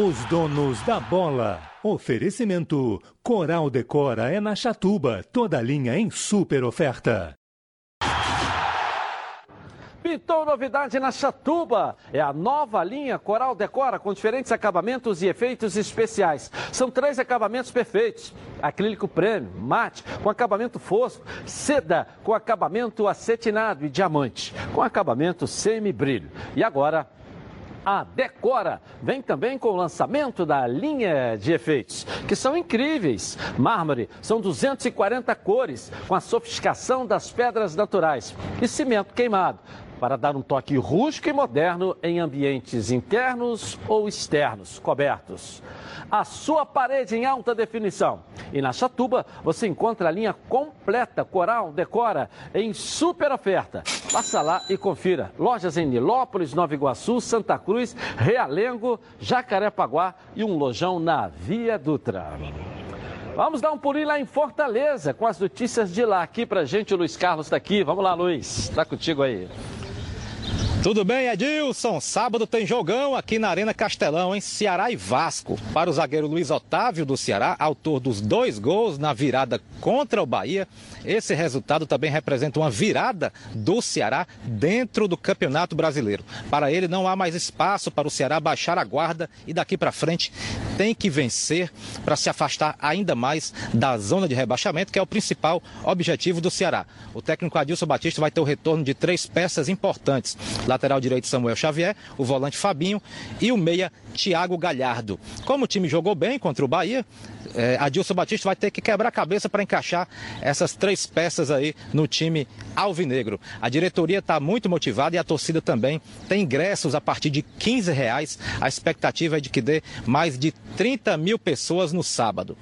Os donos da bola. Oferecimento: Coral Decora é na Chatuba, toda linha em super oferta. Pintou novidade na Chatuba. É a nova linha Coral Decora com diferentes acabamentos e efeitos especiais. São três acabamentos perfeitos: acrílico prêmio, mate com acabamento fosco, seda com acabamento acetinado e diamante com acabamento semi-brilho. E agora a Decora. Vem também com o lançamento da linha de efeitos, que são incríveis. Mármore, são 240 cores, com a sofisticação das pedras naturais. E cimento queimado, para dar um toque rústico e moderno em ambientes internos ou externos, cobertos a sua parede em alta definição. E na Chatuba você encontra a linha completa Coral Decora em super oferta. Passa lá e confira. Lojas em Nilópolis, Nova Iguaçu, Santa Cruz, Realengo, Jacarepaguá e um lojão na Via Dutra. Vamos dar um pulinho lá em Fortaleza com as notícias de lá. Aqui pra gente o Luiz Carlos está aqui. Vamos lá, Luiz. Está contigo aí. Tudo bem, Edilson? Sábado tem jogão aqui na Arena Castelão, em Ceará e Vasco. Para o zagueiro Luiz Otávio do Ceará, autor dos dois gols na virada contra o Bahia, esse resultado também representa uma virada do Ceará dentro do Campeonato Brasileiro. Para ele não há mais espaço para o Ceará baixar a guarda e daqui para frente tem que vencer para se afastar ainda mais da zona de rebaixamento, que é o principal objetivo do Ceará. O técnico Adilson Batista vai ter o retorno de três peças importantes lateral direito Samuel Xavier, o volante Fabinho e o meia Thiago Galhardo. Como o time jogou bem contra o Bahia, é, Adilson Batista vai ter que quebrar a cabeça para encaixar essas três peças aí no time alvinegro. A diretoria está muito motivada e a torcida também tem ingressos a partir de 15 reais. A expectativa é de que dê mais de 30 mil pessoas no sábado.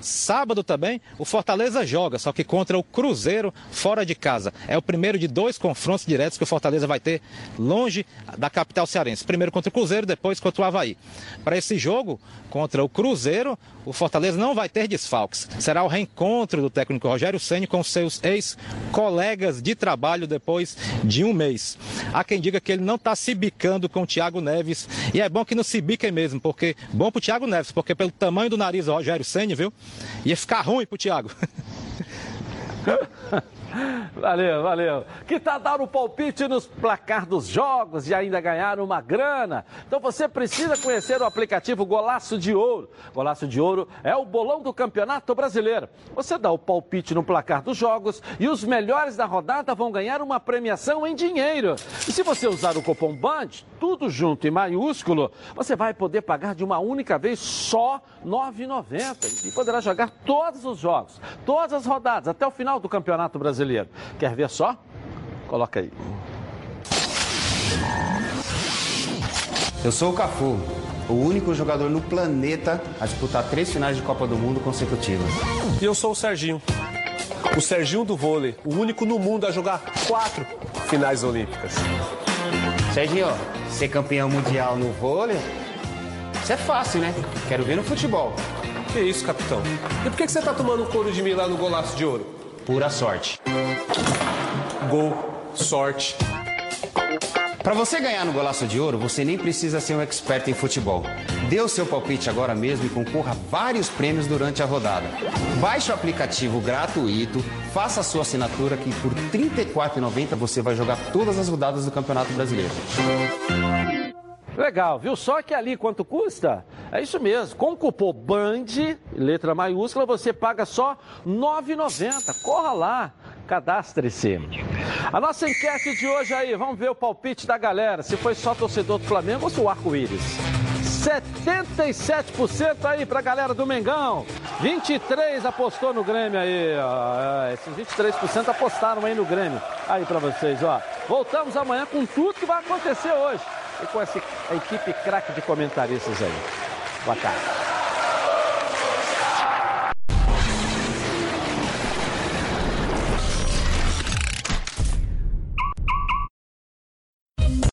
Sábado também, o Fortaleza joga, só que contra o Cruzeiro fora de casa. É o primeiro de dois confrontos diretos que o Fortaleza vai ter longe da capital cearense. Primeiro contra o Cruzeiro, depois contra o Havaí. Para esse jogo contra o Cruzeiro, o Fortaleza não vai ter desfalques. Será o reencontro do técnico Rogério Ceni com seus ex-colegas de trabalho depois de um mês. Há quem diga que ele não está se bicando com o Thiago Neves. E é bom que não se biquem mesmo, porque bom para o Thiago Neves, porque pelo tamanho do nariz do Rogério Ceni, viu? Ia ficar ruim pro Thiago. Valeu, valeu. Que tal dar o palpite nos placar dos jogos e ainda ganhar uma grana? Então você precisa conhecer o aplicativo Golaço de Ouro. Golaço de Ouro é o bolão do Campeonato Brasileiro. Você dá o palpite no placar dos jogos e os melhores da rodada vão ganhar uma premiação em dinheiro. E se você usar o cupom BAND, tudo junto em maiúsculo, você vai poder pagar de uma única vez só R$ 9,90 e poderá jogar todos os jogos, todas as rodadas, até o final do Campeonato Brasileiro. Quer ver só? Coloca aí. Eu sou o Cafu, o único jogador no planeta a disputar três finais de Copa do Mundo consecutivas. E eu sou o Serginho, o Serginho do vôlei, o único no mundo a jogar quatro finais olímpicas. Serginho, ser campeão mundial no vôlei, isso é fácil, né? Quero ver no futebol. Que isso, capitão? E por que você tá tomando couro de mim lá no golaço de ouro? Pura sorte. Gol, sorte. Para você ganhar no Golaço de Ouro, você nem precisa ser um expert em futebol. Dê o seu palpite agora mesmo e concorra a vários prêmios durante a rodada. Baixe o aplicativo gratuito, faça a sua assinatura que por R$ 34,90 você vai jogar todas as rodadas do Campeonato Brasileiro. Legal, viu só que ali quanto custa? É isso mesmo, com o cupom BAND, letra maiúscula, você paga só R$ 9,90. Corra lá, cadastre-se. A nossa enquete de hoje aí, vamos ver o palpite da galera, se foi só torcedor do Flamengo ou se o arco-íris. 77% aí pra galera do Mengão. 23 apostou no Grêmio aí, ó. É, Esses 23% apostaram aí no Grêmio. Aí pra vocês, ó. Voltamos amanhã com tudo que vai acontecer hoje. E com essa equipe craque de comentaristas aí. Boa tarde.